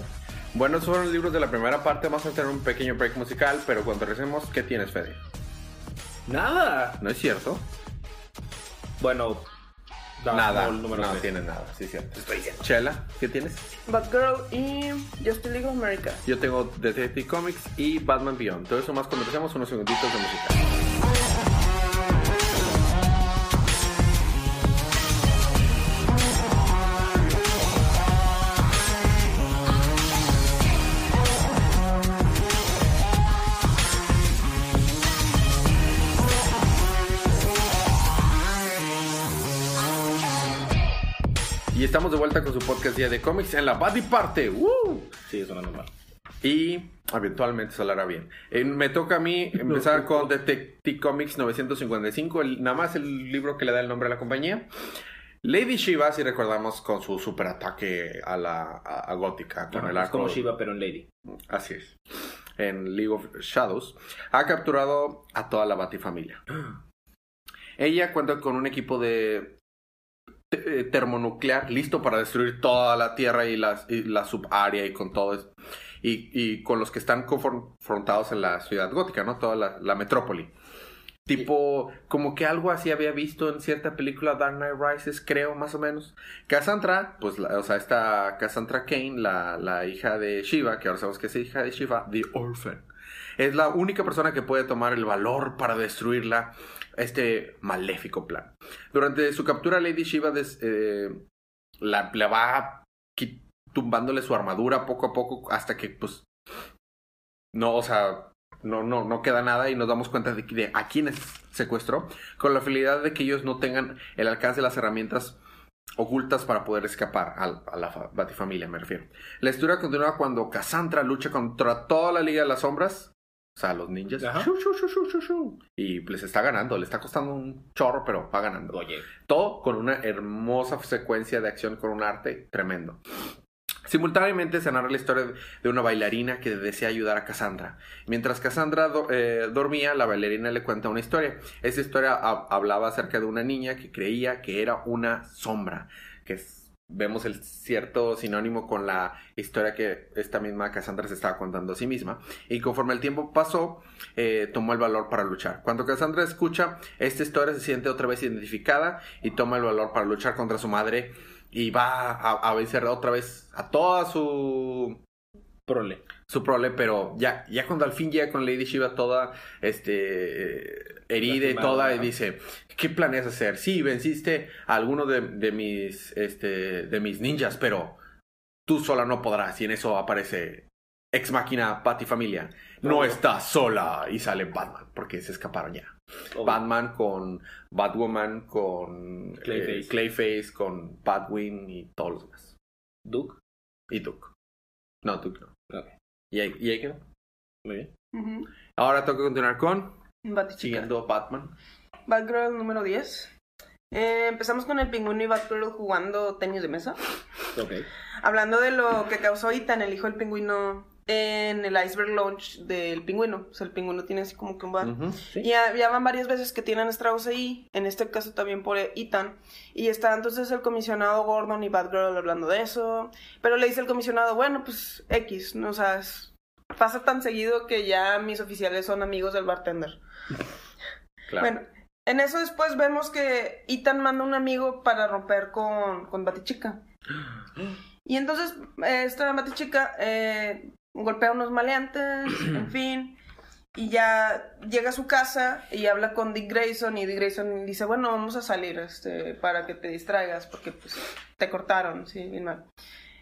Speaker 1: Bueno, esos fueron los libros de la primera parte. Vamos a tener un pequeño break musical, pero cuando regresemos, ¿qué tienes, Fede?
Speaker 2: Nada.
Speaker 1: ¿No es cierto?
Speaker 2: Bueno,
Speaker 1: nada. No
Speaker 2: seis.
Speaker 1: tiene nada, sí, cierto. Estoy diciendo. Chela, ¿qué tienes?
Speaker 3: Batgirl y Justice League of America.
Speaker 1: Yo tengo Detective Comics y Batman Beyond. Todo eso más cuando empecemos unos segunditos de música. Y estamos de vuelta con su podcast Día de Cómics en la Body Parte.
Speaker 2: Eso no es normal.
Speaker 1: Y eventualmente saldrá bien. Eh, me toca a mí empezar con Detective Comics 955, el- nada más el libro que le da el nombre a la compañía. Lady Shiva, si recordamos, con su super ataque a la a, a Gótica, con
Speaker 2: Ajá,
Speaker 1: el
Speaker 2: es
Speaker 1: arco.
Speaker 2: como Shiva, pero en Lady.
Speaker 1: Así es. En League of Shadows. Ha capturado a toda la Batifamilia. Ella cuenta con un equipo de termonuclear listo para destruir toda la Tierra y, las, y la subárea y con todo eso. Y, con los que están confrontados en la ciudad gótica, ¿no? Toda la, metrópoli. Tipo, como que algo así había visto en cierta película Dark Knight Rises, creo, más o menos. Cassandra, pues, la- o sea, esta Cassandra Kane, la hija de Shiva, que ahora sabemos que es hija de Shiva, The Orphan. Es la única persona que puede tomar el valor para destruirla, este maléfico plan. Durante su captura, Lady Shiva des- eh, la, va tumbándole su armadura poco a poco hasta que, pues, no, o sea, no, no, no queda nada y nos damos cuenta de, a quiénes secuestró, con la finalidad de que ellos no tengan el alcance de las herramientas ocultas para poder escapar al- a, la fa- Batifamilia, me refiero. La historia continúa cuando Cassandra lucha contra toda la Liga de las Sombras O sea, los ninjas. Shu, shu, shu. Y les está ganando, le está costando un chorro, pero va ganando.
Speaker 2: Oye,
Speaker 1: Todo con una hermosa secuencia de acción con un arte tremendo. Simultáneamente se narra la historia de una bailarina que desea ayudar a Cassandra. Mientras Cassandra do- eh, dormía, la bailarina le cuenta una historia. Esa historia ha- hablaba acerca de una niña que creía que era una sombra, que es- vemos el cierto sinónimo con la historia que esta misma Cassandra se estaba contando a sí misma. Y conforme el tiempo pasó, eh, tomó el valor para luchar. Cuando Cassandra escucha esta historia, se siente otra vez identificada y toma el valor para luchar contra su madre y va a, a vencer otra vez a toda su
Speaker 2: prole.
Speaker 1: Su prole, pero ya, ya cuando al fin llega con Lady Shiva toda este herida y toda, y dice, ¿qué planeas hacer? Sí, venciste a alguno de, de mis este de mis ninjas, pero tú sola no podrás. Y en eso aparece Ex Máquina Patty Familia. No
Speaker 2: Oh.
Speaker 1: estás sola. Y sale Batman, porque se escaparon ya.
Speaker 2: Obvio.
Speaker 1: Batman con Batwoman, con
Speaker 2: Clayface.
Speaker 1: eh, Clayface, con Batwing y todos los demás.
Speaker 2: Duke.
Speaker 1: Y Duke. No, Duke no.
Speaker 2: Ok.
Speaker 1: Y ahí, y ahí quedó.
Speaker 2: Muy bien.
Speaker 1: Ahora tengo que continuar con
Speaker 3: Batichica.
Speaker 1: siguiendo Batman.
Speaker 3: Batgirl número 10. Eh, empezamos con el pingüino y Batgirl jugando tenis de mesa.
Speaker 2: Ok.
Speaker 3: Hablando de lo que causó Ethan, el hijo del pingüino, en el iceberg launch del pingüino. O sea, el pingüino tiene así como que un bar.
Speaker 2: Sí.
Speaker 3: Y ya, ya van varias veces que tienen estragos ahí, en este caso también por Ethan. Y está entonces el comisionado Gordon y Batgirl hablando de eso. Pero le dice el comisionado, bueno, pues X, ¿no? O sea, es- pasa tan seguido que ya mis oficiales son amigos del bartender.
Speaker 1: Claro.
Speaker 3: Bueno, en eso después vemos que Ethan manda un amigo para romper con, con Batichica. Y entonces esta Batichica eh, golpea a unos maleantes, en fin. Y ya llega a su casa y habla con Dick Grayson y Dick Grayson dice, bueno, vamos a salir este, para que te distraigas porque pues te cortaron, sí, bien mal.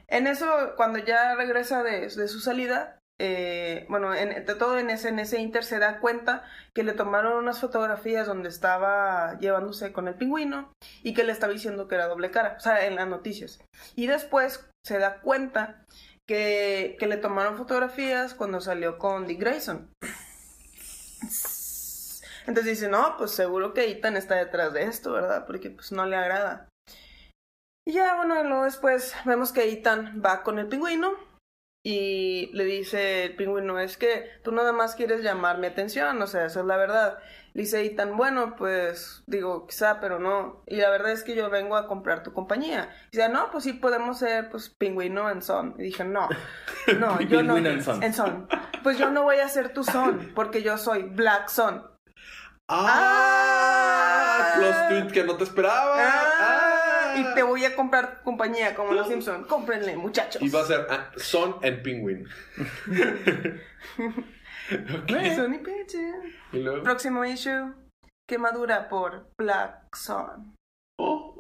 Speaker 3: En eso, cuando ya regresa de, de su salida, eh, bueno, en, todo en ese, en ese inter se da cuenta que le tomaron unas fotografías donde estaba llevándose con el pingüino y que le estaba diciendo que era doble cara, o sea, en las noticias. Y después se da cuenta que, que le tomaron fotografías cuando salió con Dick Grayson. Entonces dice, no, pues seguro que Ethan está detrás de esto, ¿verdad? Porque pues no le agrada. Y ya, bueno, luego después vemos que Ethan va con el pingüino y le dice el pingüino, es que tú nada más quieres llamar mi atención, o sea, esa es la verdad. Le dice Ethan, bueno, pues digo, quizá, pero no. Y la verdad es que yo vengo a comprar tu compañía. Y dice, no, pues sí podemos ser, pues, pingüino en son. Y dije, no, no, yo no.
Speaker 2: En son.
Speaker 3: En son. Pues yo no voy a ser tu son, porque yo soy Black Son.
Speaker 1: ¡Ah! Los tweets que no te esperaba.
Speaker 3: Ah,
Speaker 1: ¡Ah!
Speaker 3: Y te voy a comprar tu compañía como los Simpson. Cómprenle, muchachos.
Speaker 1: Y va a ser ah, Son and Penguin. Ok.
Speaker 3: Sony Pictures.
Speaker 1: Y luego.
Speaker 3: Próximo issue. Quemadura por Black Sun.
Speaker 1: Oh,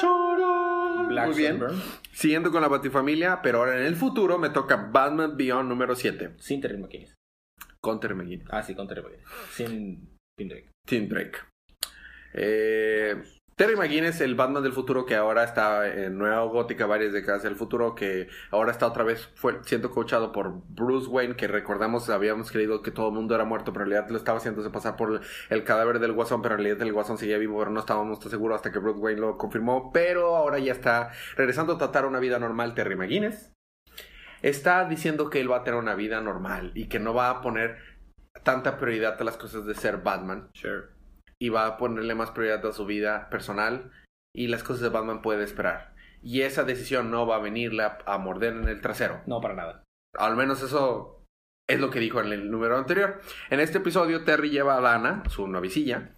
Speaker 1: choro.
Speaker 2: Black
Speaker 1: Muy bien.
Speaker 2: Sunburn.
Speaker 1: Siguiendo con la Batifamilia, pero ahora en el futuro me toca Batman Beyond número 7.
Speaker 2: Sin Terry McGinnis.
Speaker 1: Con Terry McGinnis.
Speaker 2: Ah, sí, con Terry McGinnis. Sin Tim Drake.
Speaker 1: Tim Drake. Eh, Terry McGuinness, el Batman del futuro que ahora está en Nueva Gótica, varias décadas del futuro, que ahora está otra vez siendo coachado por Bruce Wayne, que recordamos, habíamos creído que todo el mundo era muerto, pero en realidad lo estaba haciéndose pasar por el, el cadáver del Guasón, pero en realidad el Guasón seguía vivo, pero no estábamos tan seguros hasta que Bruce Wayne lo confirmó, pero ahora ya está regresando a tratar una vida normal Terry McGuinness. Está diciendo que él va a tener una vida normal y que no va a poner tanta prioridad a las cosas de ser Batman
Speaker 2: Sure.
Speaker 1: Y va a ponerle más prioridad a su vida personal y las cosas de Batman puede esperar. Y esa decisión no va a venirle a, a morder en el trasero.
Speaker 2: No, para nada.
Speaker 1: Al menos eso es lo que dijo en el número anterior. En este episodio, Terry lleva a Dana, su novicilla,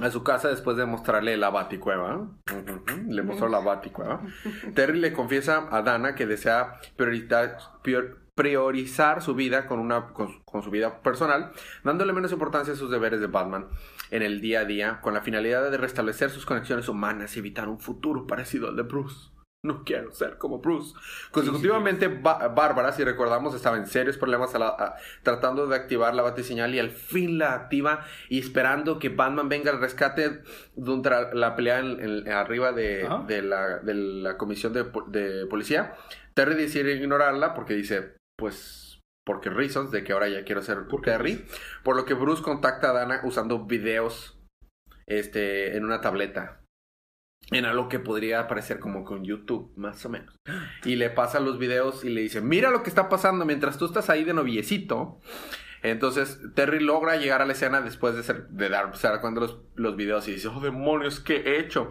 Speaker 1: a su casa después de mostrarle la baticueva. Ujú, Le mostró la baticueva. Terry le confiesa a Dana que desea prior- priorizar su vida con, una, con, con su vida personal, dándole menos importancia a sus deberes de Batman en el día a día, con la finalidad de restablecer sus conexiones humanas y evitar un futuro parecido al de Bruce. No quiero ser como Bruce. Consecutivamente, Ba- Bárbara, si recordamos, estaba en serios problemas a la- a- tratando de activar la batiseñal y al fin la activa y esperando que Batman venga al rescate durante la pelea en- en- arriba de, la, de la comisión de policía. Terry decide ignorarla porque dice, pues porque reasons, de que ahora ya quiero ser Terry. Por lo que Bruce contacta a Dana usando videos este, en una tableta. En algo que podría parecer como con YouTube, más o menos. Y le pasa los videos y le dice, mira lo que está pasando mientras tú estás ahí de noviecito. Entonces Terry logra llegar a la escena después de, ser, de dar, cuenta los, los videos y dice, oh demonios, ¿qué he hecho?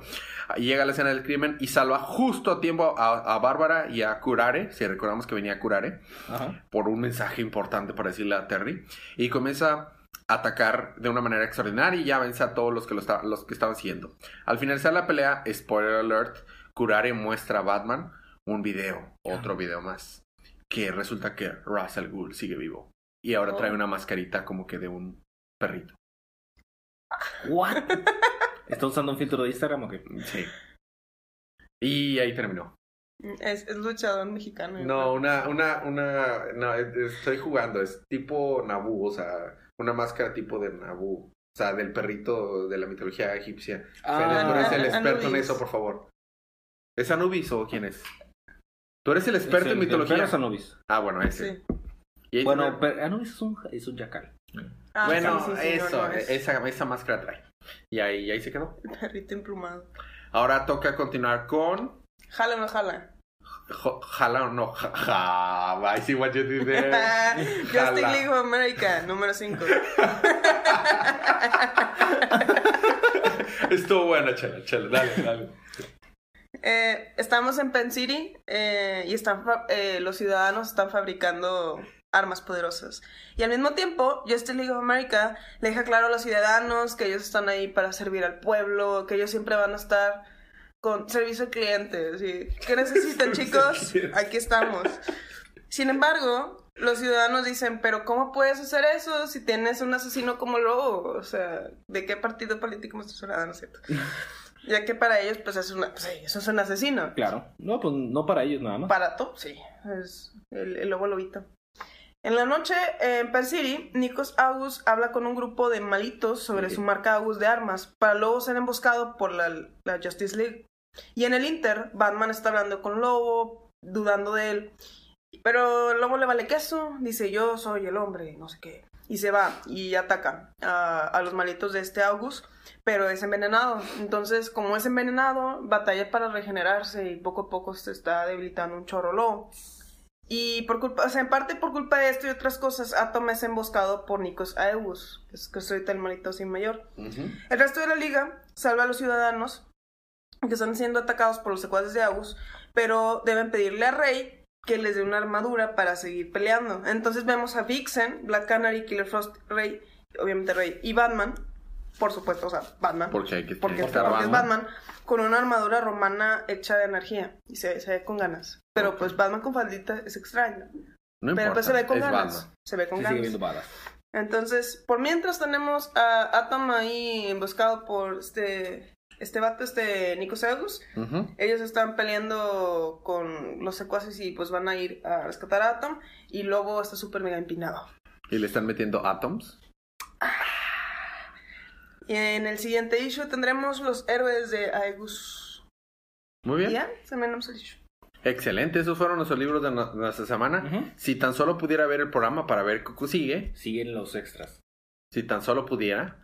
Speaker 1: Llega a la escena del crimen y salva justo a tiempo a, a Bárbara y a Curare, si recordamos que venía Curare,
Speaker 2: Ajá.
Speaker 1: por un mensaje importante para decirle a Terry. Y comienza a atacar de una manera extraordinaria y ya vence a todos los que, lo esta- los que estaban siguiendo. Al finalizar la pelea, spoiler alert, Curare muestra a Batman un video, otro video más, que resulta que Ra's al Ghul sigue vivo. Y ahora trae
Speaker 3: Oh.
Speaker 1: una mascarita como que de un perrito.
Speaker 2: ¿What? ¿Está usando un filtro de Instagram o qué?
Speaker 1: Sí. Y ahí terminó.
Speaker 3: Es, es luchador mexicano.
Speaker 4: No, una, una, una, no, es- estoy jugando, es tipo Naboo, o sea, una máscara tipo de Naboo, o sea, del perrito de la mitología egipcia.
Speaker 2: Ah,
Speaker 4: Fede, tú eres el experto en eso, por favor.
Speaker 1: ¿Es Anubis o quién es? Tú eres el experto
Speaker 2: Es
Speaker 1: en
Speaker 2: el-
Speaker 1: mitología.
Speaker 2: es Anubis.
Speaker 1: Ah, bueno, ese.
Speaker 3: Sí.
Speaker 2: Bueno, pero Anubis es un, es un jacal.
Speaker 3: Ah,
Speaker 1: bueno,
Speaker 3: sí, sí, sí,
Speaker 1: eso,
Speaker 3: no, no, es
Speaker 1: esa, esa máscara trae. Y ahí, y ahí se quedó.
Speaker 3: el perrito emplumado.
Speaker 1: Ahora toca continuar con.
Speaker 3: Jala o no jala.
Speaker 1: jo- Jala o no. Ja, ja, I see what you did there. Jala.
Speaker 3: League of America, número 5.
Speaker 1: Estuvo bueno, chela, chela. Dale, dale.
Speaker 3: Eh, estamos en Penn City eh, y están eh, los ciudadanos están fabricando armas poderosas. Y al mismo tiempo, Justice League of America le deja claro a los ciudadanos que ellos están ahí para servir al pueblo, que ellos siempre van a estar con servicio al cliente. así, ¿Qué necesitan, chicos? Aquí estamos. Sin embargo, los ciudadanos dicen, pero ¿cómo puedes hacer eso si tienes un asesino como Lobo? O sea, ¿de qué partido político me estás hablando, cierto? Ya que para ellos, pues es, una, pues, sí, eso es un asesino.
Speaker 2: Claro. No, pues no para ellos nada más.
Speaker 3: Para todo, sí. Es el, el lobo lobito. En la noche, en Penn City, Nikos August habla con un grupo de malitos sobre su marca August de armas para luego ser emboscado por la, la Justice League. Y en el Inter, Batman está hablando con Lobo, dudando de él. Pero Lobo le vale queso, dice yo soy el hombre, no sé qué. Y se va y ataca a, a los malitos de este August, pero es envenenado. Entonces, como es envenenado, batalla para regenerarse y poco a poco se está debilitando un chorro Lobo. Y por culpa, o sea, en parte por culpa de esto y otras cosas, Atom es emboscado por Nikos Aegus, que es, que ahorita el malito sin mayor. El resto de la liga salva a los ciudadanos que están siendo atacados por los secuaces de Agus, pero deben pedirle a Rey que les dé una armadura para seguir peleando. Entonces vemos a Vixen, Black Canary, Killer Frost, Rey, obviamente Rey, y Batman, por supuesto, o sea, Batman,
Speaker 1: Porque hay que
Speaker 3: porque,
Speaker 1: estar
Speaker 3: porque es
Speaker 1: Batman.
Speaker 3: Batman, con una armadura romana hecha de energía, y se, se ve con ganas. Pero pues Batman con faldita es extraño.
Speaker 1: No
Speaker 3: pero
Speaker 1: importa,
Speaker 3: pues se ve con
Speaker 1: es
Speaker 3: ganas.
Speaker 1: Batman.
Speaker 3: Se ve con
Speaker 2: Sí,
Speaker 3: ganas. Entonces, por mientras tenemos a Atom ahí emboscado por este este vato, este Nico Zeus. Ellos están peleando con los secuaces y pues van a ir a rescatar a Atom. Y Lobo está súper mega empinado.
Speaker 1: Y le están metiendo atoms.
Speaker 3: Y en el siguiente issue tendremos los héroes de Aegus.
Speaker 1: Muy
Speaker 3: Y
Speaker 1: bien.
Speaker 3: ya, terminamos el issue.
Speaker 1: Excelente, esos fueron nuestros libros de no- nuestra semana.
Speaker 2: Ujú.
Speaker 1: Si tan solo pudiera ver el programa para ver qué sigue,
Speaker 2: Siguen los extras.
Speaker 1: si tan solo pudiera,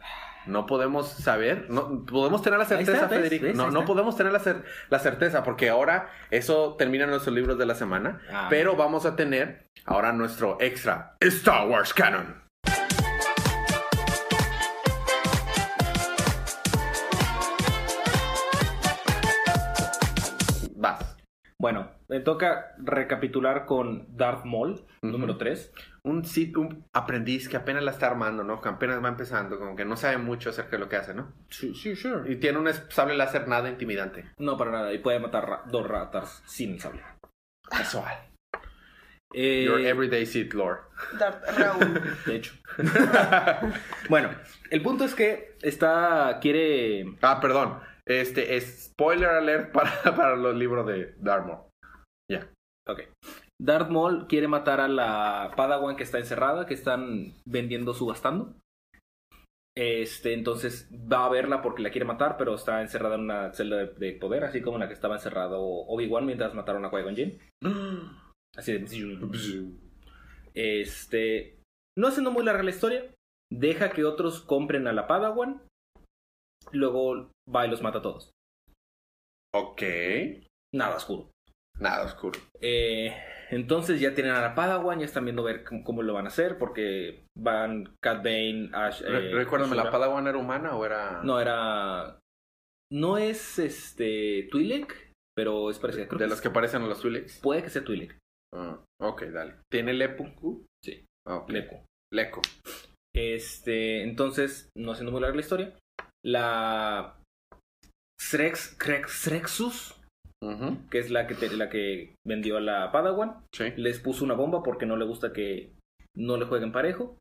Speaker 1: no podemos saber, no podemos tener la
Speaker 2: Ahí está,
Speaker 1: certeza,
Speaker 2: ¿ves?
Speaker 1: Federico.
Speaker 2: ¿Ves?
Speaker 1: No,
Speaker 2: Ahí
Speaker 1: no
Speaker 2: está.
Speaker 1: podemos tener la, cer- la certeza porque ahora eso termina nuestros libros de la semana,
Speaker 2: Ah,
Speaker 1: pero vamos a tener ahora nuestro extra Star Wars Canon.
Speaker 2: Bueno, me toca recapitular con Darth Maul, número 3.
Speaker 1: Un, sit- un aprendiz que apenas la está armando, ¿no? Que apenas va empezando, como que no sabe mucho acerca de lo que hace, ¿no?
Speaker 2: Sí, sí, sure.
Speaker 1: Y tiene un sable láser nada intimidante.
Speaker 2: No, para nada. Y puede matar ra- dos ratas sin sable.
Speaker 1: Casual.
Speaker 2: Eh,
Speaker 1: Your everyday Sith Lord.
Speaker 3: Darth Raúl.
Speaker 2: De hecho. bueno, el punto es que está. quiere.
Speaker 1: Ah, perdón. Este es spoiler alert para, para los libros de Darmo. Ya.
Speaker 2: Ok. Darth Maul quiere matar a la Padawan que está encerrada, que están vendiendo, subastando. Este, entonces va a verla porque la quiere matar, pero está encerrada en una celda de, de poder, así como la que estaba encerrado Obi-Wan mientras mataron a Qui-Gon Jinn. Así de... Este, no haciendo muy larga la historia, deja que otros compren a la Padawan, luego va y los mata a todos.
Speaker 1: Ok.
Speaker 2: Nada oscuro.
Speaker 1: Nada oscuro.
Speaker 2: Eh, entonces ya tienen a la Padawan, ya están viendo ver cómo, cómo lo van a hacer, porque van Cat Bane, Ash.
Speaker 1: Re-
Speaker 2: eh,
Speaker 1: Recuérdame, ¿la. Padawan era humana o era...?
Speaker 2: No, era. No es este. Twi'lek, pero es parecida. Creo
Speaker 1: De
Speaker 2: que
Speaker 1: las
Speaker 2: es-
Speaker 1: que parecen a los Twi'leks.
Speaker 2: Puede que sea Twi'lek.
Speaker 1: Ah, ok, dale. ¿Tiene Lepu?
Speaker 2: Sí.
Speaker 1: Ah, ok.
Speaker 2: Leku.
Speaker 1: Leco.
Speaker 2: Este, entonces, no haciendo muy larga la historia, la Srex, Crex, Srexus, que es la que, te- la que vendió a la Padawan,
Speaker 1: Sí.
Speaker 2: les puso una bomba porque no le gusta que no le jueguen parejo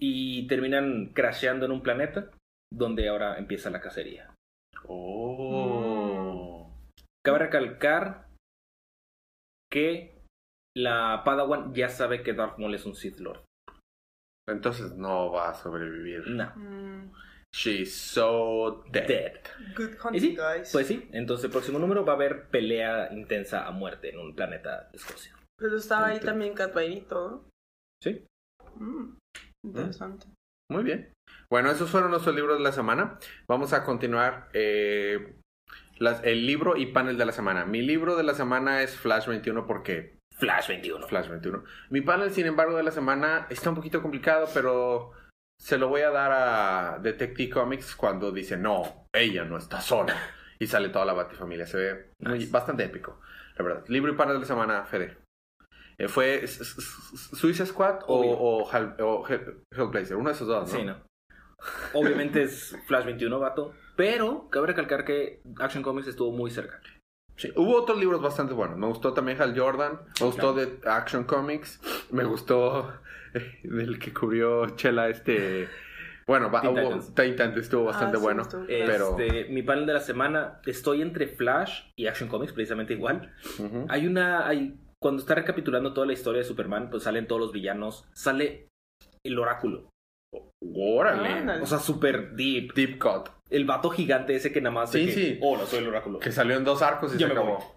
Speaker 2: y terminan crasheando en un planeta donde ahora empieza la cacería.
Speaker 1: Oh.
Speaker 2: Cabe recalcar que la Padawan ya sabe que Darth Maul es un Sith Lord.
Speaker 1: Entonces no va a sobrevivir.
Speaker 2: No.
Speaker 3: Mm,
Speaker 1: She's so dead.
Speaker 2: Dead.
Speaker 3: good
Speaker 2: ¿Y
Speaker 3: hunting,
Speaker 2: sí?
Speaker 3: guys.
Speaker 2: Pues sí, entonces el próximo número va a haber pelea intensa a muerte en un planeta de Escocia.
Speaker 3: Pero estaba ahí también Cat Bane y todo.
Speaker 2: ¿Sí?
Speaker 3: Mm, interesante.
Speaker 1: Muy bien. Bueno, esos fueron nuestros libros de la semana. Vamos a continuar eh, las- el libro y panel de la semana. Mi libro de la semana es Flash 21 porque
Speaker 2: Flash 21.
Speaker 1: Flash 21. Mi panel, sin embargo, de la semana está un poquito complicado, pero se lo voy a dar a Detective Comics cuando dice, no, ella no está sola. Y sale toda la Batifamilia. Se ve muy-
Speaker 2: Nice.
Speaker 1: bastante épico, la verdad. Libro y panel de la semana, Fede. Eh, ¿Fue Suicide Squad o,
Speaker 2: Obvio.
Speaker 1: o Hell- o Hell- Hellblazer? Uno de esos dos, ¿no?
Speaker 2: Sí, no. Obviamente es Flash 21, vato. Pero cabe recalcar que Action Comics estuvo muy cerca.
Speaker 1: Sí, Hubo otros libros bastante buenos. Me gustó también Hal Jordan. Me gustó
Speaker 2: Claro.
Speaker 1: de Action Comics. Me gustó del que cubrió Chela este... Bueno,
Speaker 2: Teen
Speaker 1: hubo
Speaker 2: Titans.
Speaker 1: Teen Titans, estuvo bastante
Speaker 3: Ah, sí,
Speaker 1: bueno.
Speaker 3: estuvo
Speaker 2: Este,
Speaker 1: Pero-
Speaker 2: Mi panel de la semana, estoy entre Flash y Action Comics, precisamente igual. Hay una. Hay, cuando está recapitulando toda la historia de Superman, pues salen todos los villanos. Sale el oráculo.
Speaker 1: Órale.
Speaker 2: O sea, super deep.
Speaker 1: Deep Cut.
Speaker 2: El vato gigante ese que nada más. de
Speaker 1: Sí,
Speaker 2: que,
Speaker 1: sí.
Speaker 2: Hola, soy el oráculo.
Speaker 1: Que salió en dos arcos y
Speaker 2: Yo
Speaker 1: se
Speaker 2: me
Speaker 1: acabó.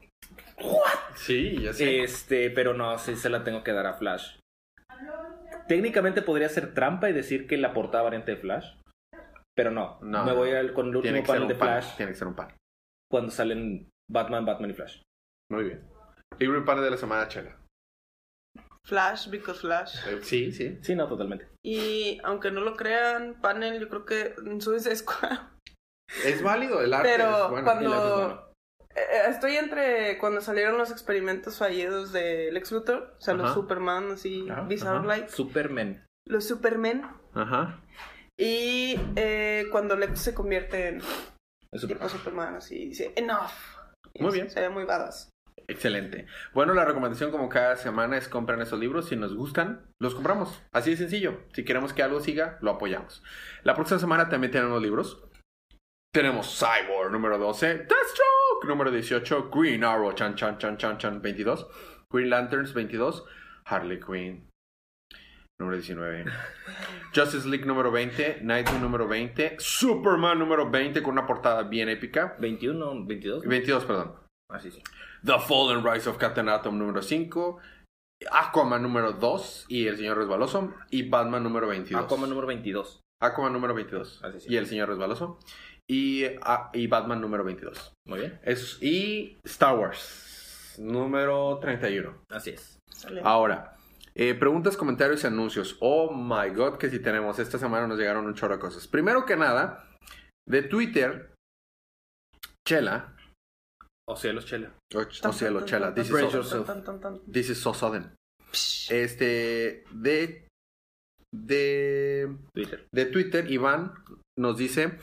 Speaker 1: Sí, ya sé.
Speaker 2: Este, pero no, sí se la tengo que dar a Flash. Técnicamente podría ser trampa y decir que la portada variante de Flash. Pero no.
Speaker 1: No,
Speaker 2: me voy al- con el último panel de
Speaker 1: pan.
Speaker 2: Flash
Speaker 1: Tiene que ser un pan.
Speaker 2: cuando salen Batman, Batman y Flash.
Speaker 1: Muy bien. Libro y pan de la semana, Chela.
Speaker 3: Flash, because Flash.
Speaker 1: Sí, sí.
Speaker 2: Sí, no, totalmente.
Speaker 3: Y aunque no lo crean, panel, yo creo que Suicide Squad.
Speaker 1: Es válido el arte.
Speaker 3: Pero
Speaker 1: es bueno.
Speaker 3: cuando- Eh, Estoy entre cuando salieron los experimentos fallidos de Lex Luthor, o sea, los. Superman, así,
Speaker 1: Ajá,
Speaker 3: Bizarre
Speaker 1: ajá.
Speaker 3: Light,
Speaker 2: Superman.
Speaker 3: los Supermen,
Speaker 1: Ajá.
Speaker 3: y eh, cuando Lex se convierte en
Speaker 2: Superman.
Speaker 3: Superman, así, dice, enough. Y
Speaker 1: Muy bien.
Speaker 3: Se ve muy badass.
Speaker 1: Excelente. Bueno, la recomendación como cada semana es compren esos libros. Si nos gustan, los compramos. Así de sencillo. Si queremos que algo siga, lo apoyamos. La próxima semana también tenemos libros. Tenemos Cyborg número 12, Deathstroke número 18, Green Arrow chan chan chan chan chan 22, Green Lanterns 22, Harley Quinn número 19, Justice League número 20, Nightwing número 20, Superman número 20 con una portada bien épica.
Speaker 2: 21, 22.
Speaker 1: 22, perdón.
Speaker 2: Ah, sí.
Speaker 1: The Fallen Rise of Captain Atom número 5, Aquaman número 2 y El Señor Resbaloso y Batman número 22.
Speaker 2: Aquaman número 22.
Speaker 1: Aquaman número 22
Speaker 2: Así sí.
Speaker 1: y El Señor Resbaloso y, ah, y Batman número 22.
Speaker 2: Muy bien.
Speaker 1: Y Star Wars número 31.
Speaker 2: Así es.
Speaker 3: Sale.
Speaker 1: Ahora, eh, preguntas, comentarios y anuncios. Oh my god, que si tenemos. Esta semana nos llegaron un chorro de cosas. Primero que nada, de Twitter, Chela,
Speaker 2: O cielos, chela.
Speaker 1: o, o sea, lo Chela, this is so-
Speaker 2: yourself.
Speaker 3: Tan, tan, tan.
Speaker 1: This is so sudden. Este, de, de,
Speaker 2: Twitter.
Speaker 1: de Twitter, Iván nos dice,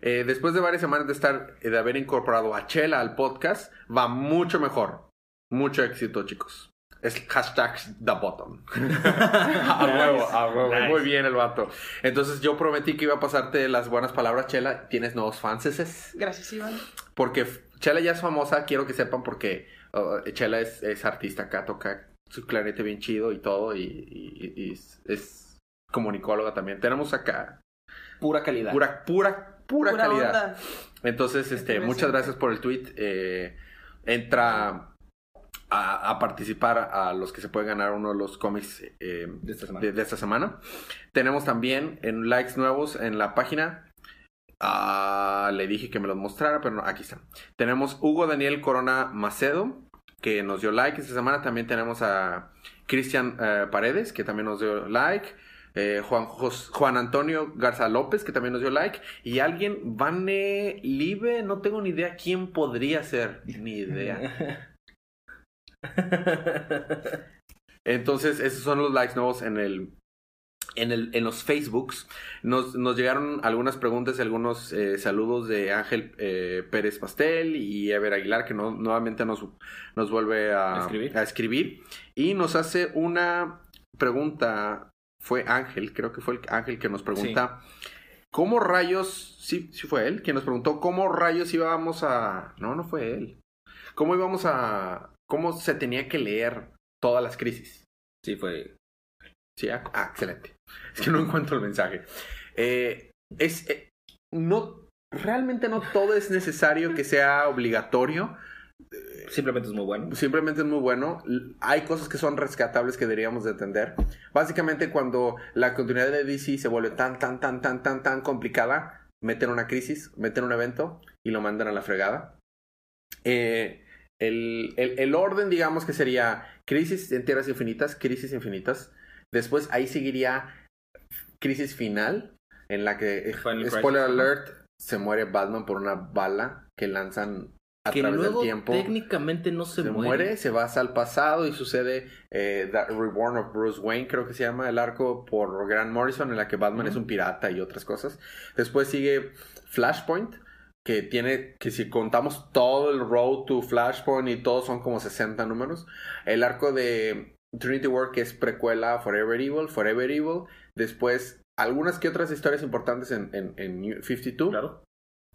Speaker 1: eh, después de varias semanas de estar, de haber incorporado a Chela al podcast, va mucho mejor. Mucho éxito, chicos. Es hashtag the bottom. a huevo, a huevo.
Speaker 2: Nice.
Speaker 1: Muy bien el vato. Entonces yo prometí que iba a pasarte las buenas palabras, Chela. Tienes nuevos fanses.
Speaker 3: Gracias, Iván.
Speaker 1: Porque Chela ya es famosa, quiero que sepan porque uh, Chela es, es artista acá, toca su clarinete bien chido y todo, y, y- y es, es comunicóloga también. Tenemos acá
Speaker 2: Pura calidad.
Speaker 1: pura, pura, pura,
Speaker 3: Pura
Speaker 1: calidad.
Speaker 3: onda.
Speaker 1: Entonces, este, muchas gracias por el tweet. Eh, entra a, a participar a los que se puede ganar uno de los cómics eh,
Speaker 2: De esta semana.
Speaker 1: de, de esta semana. Tenemos también en likes nuevos en la página. Ah, le dije que me los mostrara, pero no, aquí están. Tenemos Hugo Daniel Corona Macedo, que nos dio like esta semana. También tenemos a Cristian eh, Paredes, que también nos dio like. Eh, Juan, Juan Antonio Garza López, que también nos dio like. Y alguien, Vane Live, no tengo ni idea quién podría ser. Ni idea. Entonces, esos son los likes nuevos en el. En, el, en los Facebooks nos, nos llegaron algunas preguntas y algunos eh, saludos de Ángel eh, Pérez Pastel y Ever Aguilar, que no- nuevamente nos, nos vuelve a,
Speaker 2: A escribir.
Speaker 1: a escribir. Y nos hace una pregunta, fue Ángel, creo que fue el Ángel que nos pregunta, ¿cómo rayos, sí, sí fue él, quien nos preguntó cómo rayos íbamos a... No, no fue él. ¿Cómo íbamos a... cómo se tenía que leer todas las crisis?
Speaker 2: Sí, fue.
Speaker 1: Sí, ah, ah, excelente. Es que no encuentro el mensaje. Eh, es, eh, no, realmente no todo es necesario que sea obligatorio.
Speaker 2: Simplemente es muy bueno.
Speaker 1: Simplemente es muy bueno. Hay cosas que son rescatables que deberíamos de entender. Básicamente cuando la continuidad de DC se vuelve tan, tan, tan, tan, tan, tan complicada, meten una crisis, meten un evento y lo mandan a la fregada. Eh, el, el- el orden, digamos que sería crisis en tierras infinitas, crisis infinitas. Después ahí seguiría crisis final, en la que, eh,
Speaker 2: Final
Speaker 1: spoiler
Speaker 2: Crisis, ¿no?
Speaker 1: alert, se muere Batman por una bala que lanzan a
Speaker 2: que
Speaker 1: través
Speaker 2: luego
Speaker 1: del tiempo
Speaker 2: técnicamente no se,
Speaker 1: se
Speaker 2: muere.
Speaker 1: muere, se va al pasado y sucede eh, The Reborn of Bruce Wayne, creo que se llama el arco por Grant Morrison, en la que Batman es un pirata y otras cosas. Después sigue Flashpoint, que tiene, que si contamos todo el road to Flashpoint y todos son como 60 números. El arco de Trinity War, que es precuela a Forever Evil, Forever Evil. Después algunas que otras historias importantes en, en, en New 52.
Speaker 2: Claro.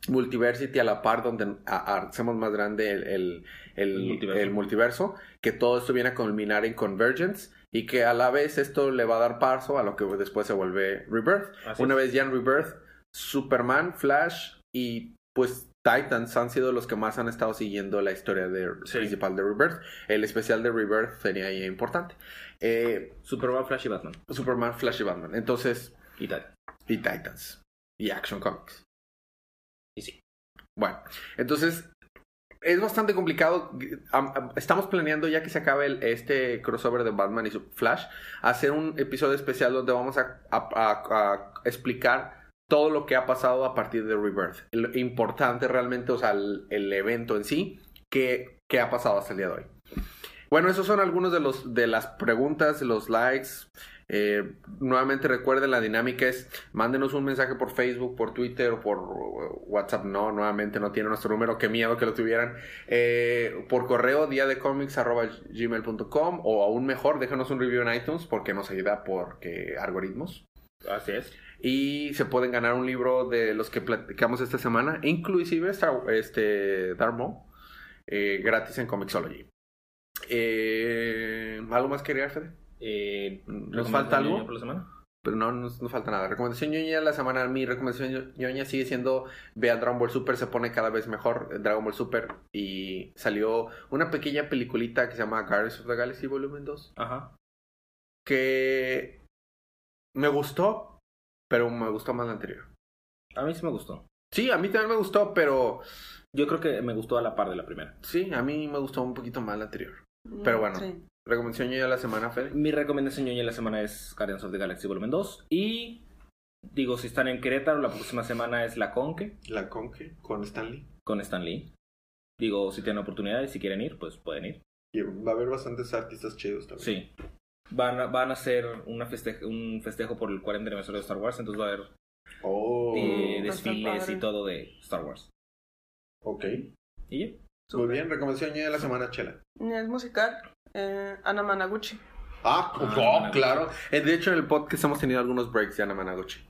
Speaker 1: Multiversity a la par donde a- a- hacemos más grande el, el, el-
Speaker 2: multiverso.
Speaker 1: el multiverso, que todo esto viene a culminar en Convergence y que a la vez esto le va a dar paso a lo que después se vuelve Rebirth.
Speaker 2: Así
Speaker 1: Una
Speaker 2: es.
Speaker 1: vez ya en Rebirth, Superman, Flash y pues Titans han sido los que más han estado siguiendo la historia de,
Speaker 2: Sí.
Speaker 1: principal de Rebirth. El especial de Rebirth sería ahí importante. Eh,
Speaker 2: Superman, Flash y Batman.
Speaker 1: Superman, Flash y Batman. Entonces,
Speaker 2: Y
Speaker 1: y Titans. Y Action Comics.
Speaker 2: Sí.
Speaker 1: Bueno, entonces es bastante complicado. Am- am- Estamos planeando, ya que se acabe este crossover de Batman y Flash, hacer un episodio especial donde vamos a, explicar todo lo que ha pasado a partir de Rebirth. Lo importante realmente, o sea, el, el evento en sí, que, que ha pasado hasta el día de hoy. Bueno, esos son algunos de los de las preguntas, los likes. Eh, nuevamente recuerden la dinámica es mándenos un mensaje por Facebook, por Twitter o por uh, WhatsApp. No, nuevamente no tiene nuestro número. Qué miedo que lo tuvieran. Eh, por correo día de gmail.com o aún mejor déjanos un review en iTunes porque nos ayuda porque algoritmos.
Speaker 2: Así es.
Speaker 1: Y se pueden ganar un libro de los que platicamos esta semana, inclusive Star- este Darmo, eh, gratis en Comixology. ¿Algo más quería, Fede?
Speaker 2: Eh,
Speaker 1: ¿Nos falta algo?
Speaker 2: por la semana?
Speaker 1: Pero no, no nos falta nada. Recomendación ñoña de la semana. Mi recomendación ño- ñoña sigue siendo vean Dragon Ball Super. Se pone cada vez mejor eh, Dragon Ball Super. Y salió una pequeña peliculita que se llama Guardians of the Galaxy Volumen 2.
Speaker 2: Ajá.
Speaker 1: Que me gustó, pero me gustó más la anterior.
Speaker 2: A mí sí me gustó.
Speaker 1: Sí, a mí también me gustó, pero
Speaker 2: Yo creo que me gustó a la par de la primera.
Speaker 1: sí, a mí me gustó un poquito más la anterior. Pero bueno.
Speaker 3: Sí.
Speaker 1: Recomendación ñoña de la semana, Fede.
Speaker 2: Mi recomendación ñoña de la semana es Guardians of the Galaxy Volumen 2. Y digo, si están en Querétaro, la próxima semana es La Conque
Speaker 1: La Conque con Stanley.
Speaker 2: con Stan Lee. Digo, si tienen oportunidad y si quieren ir, pues pueden ir.
Speaker 1: Y va a haber bastantes artistas chidos también.
Speaker 2: Sí. Van a, van a hacer una un festejo por el 40 aniversario de Star Wars, entonces va a haber
Speaker 1: Oh,
Speaker 2: eh, desfiles y todo de Star Wars.
Speaker 1: ok.
Speaker 2: Y ya.
Speaker 1: Muy bien, recomendación de la semana, Chela.
Speaker 3: Es musical. Eh, Ana Managuchi.
Speaker 1: Ah,
Speaker 2: Ah,
Speaker 1: claro. Eh, De hecho, en el podcast hemos tenido algunos breaks de Ana Managuchi.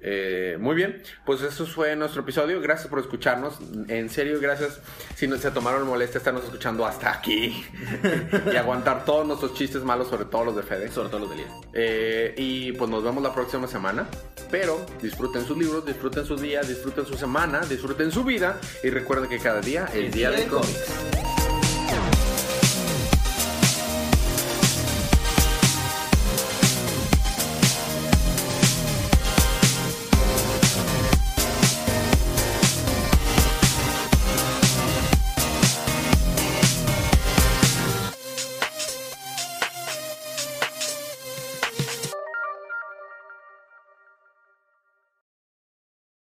Speaker 1: Eh, muy bien, pues eso fue nuestro episodio. Gracias por escucharnos. En serio, gracias si no, se tomaron molestia estarnos escuchando hasta aquí y aguantar todos nuestros chistes malos, sobre todo los de Fede.
Speaker 2: Sobre todo los de Elías.
Speaker 1: Eh, y pues nos vemos la próxima semana. Pero disfruten sus libros, disfruten sus días, disfruten su semana, disfruten su vida y recuerden que cada día es día de cómics.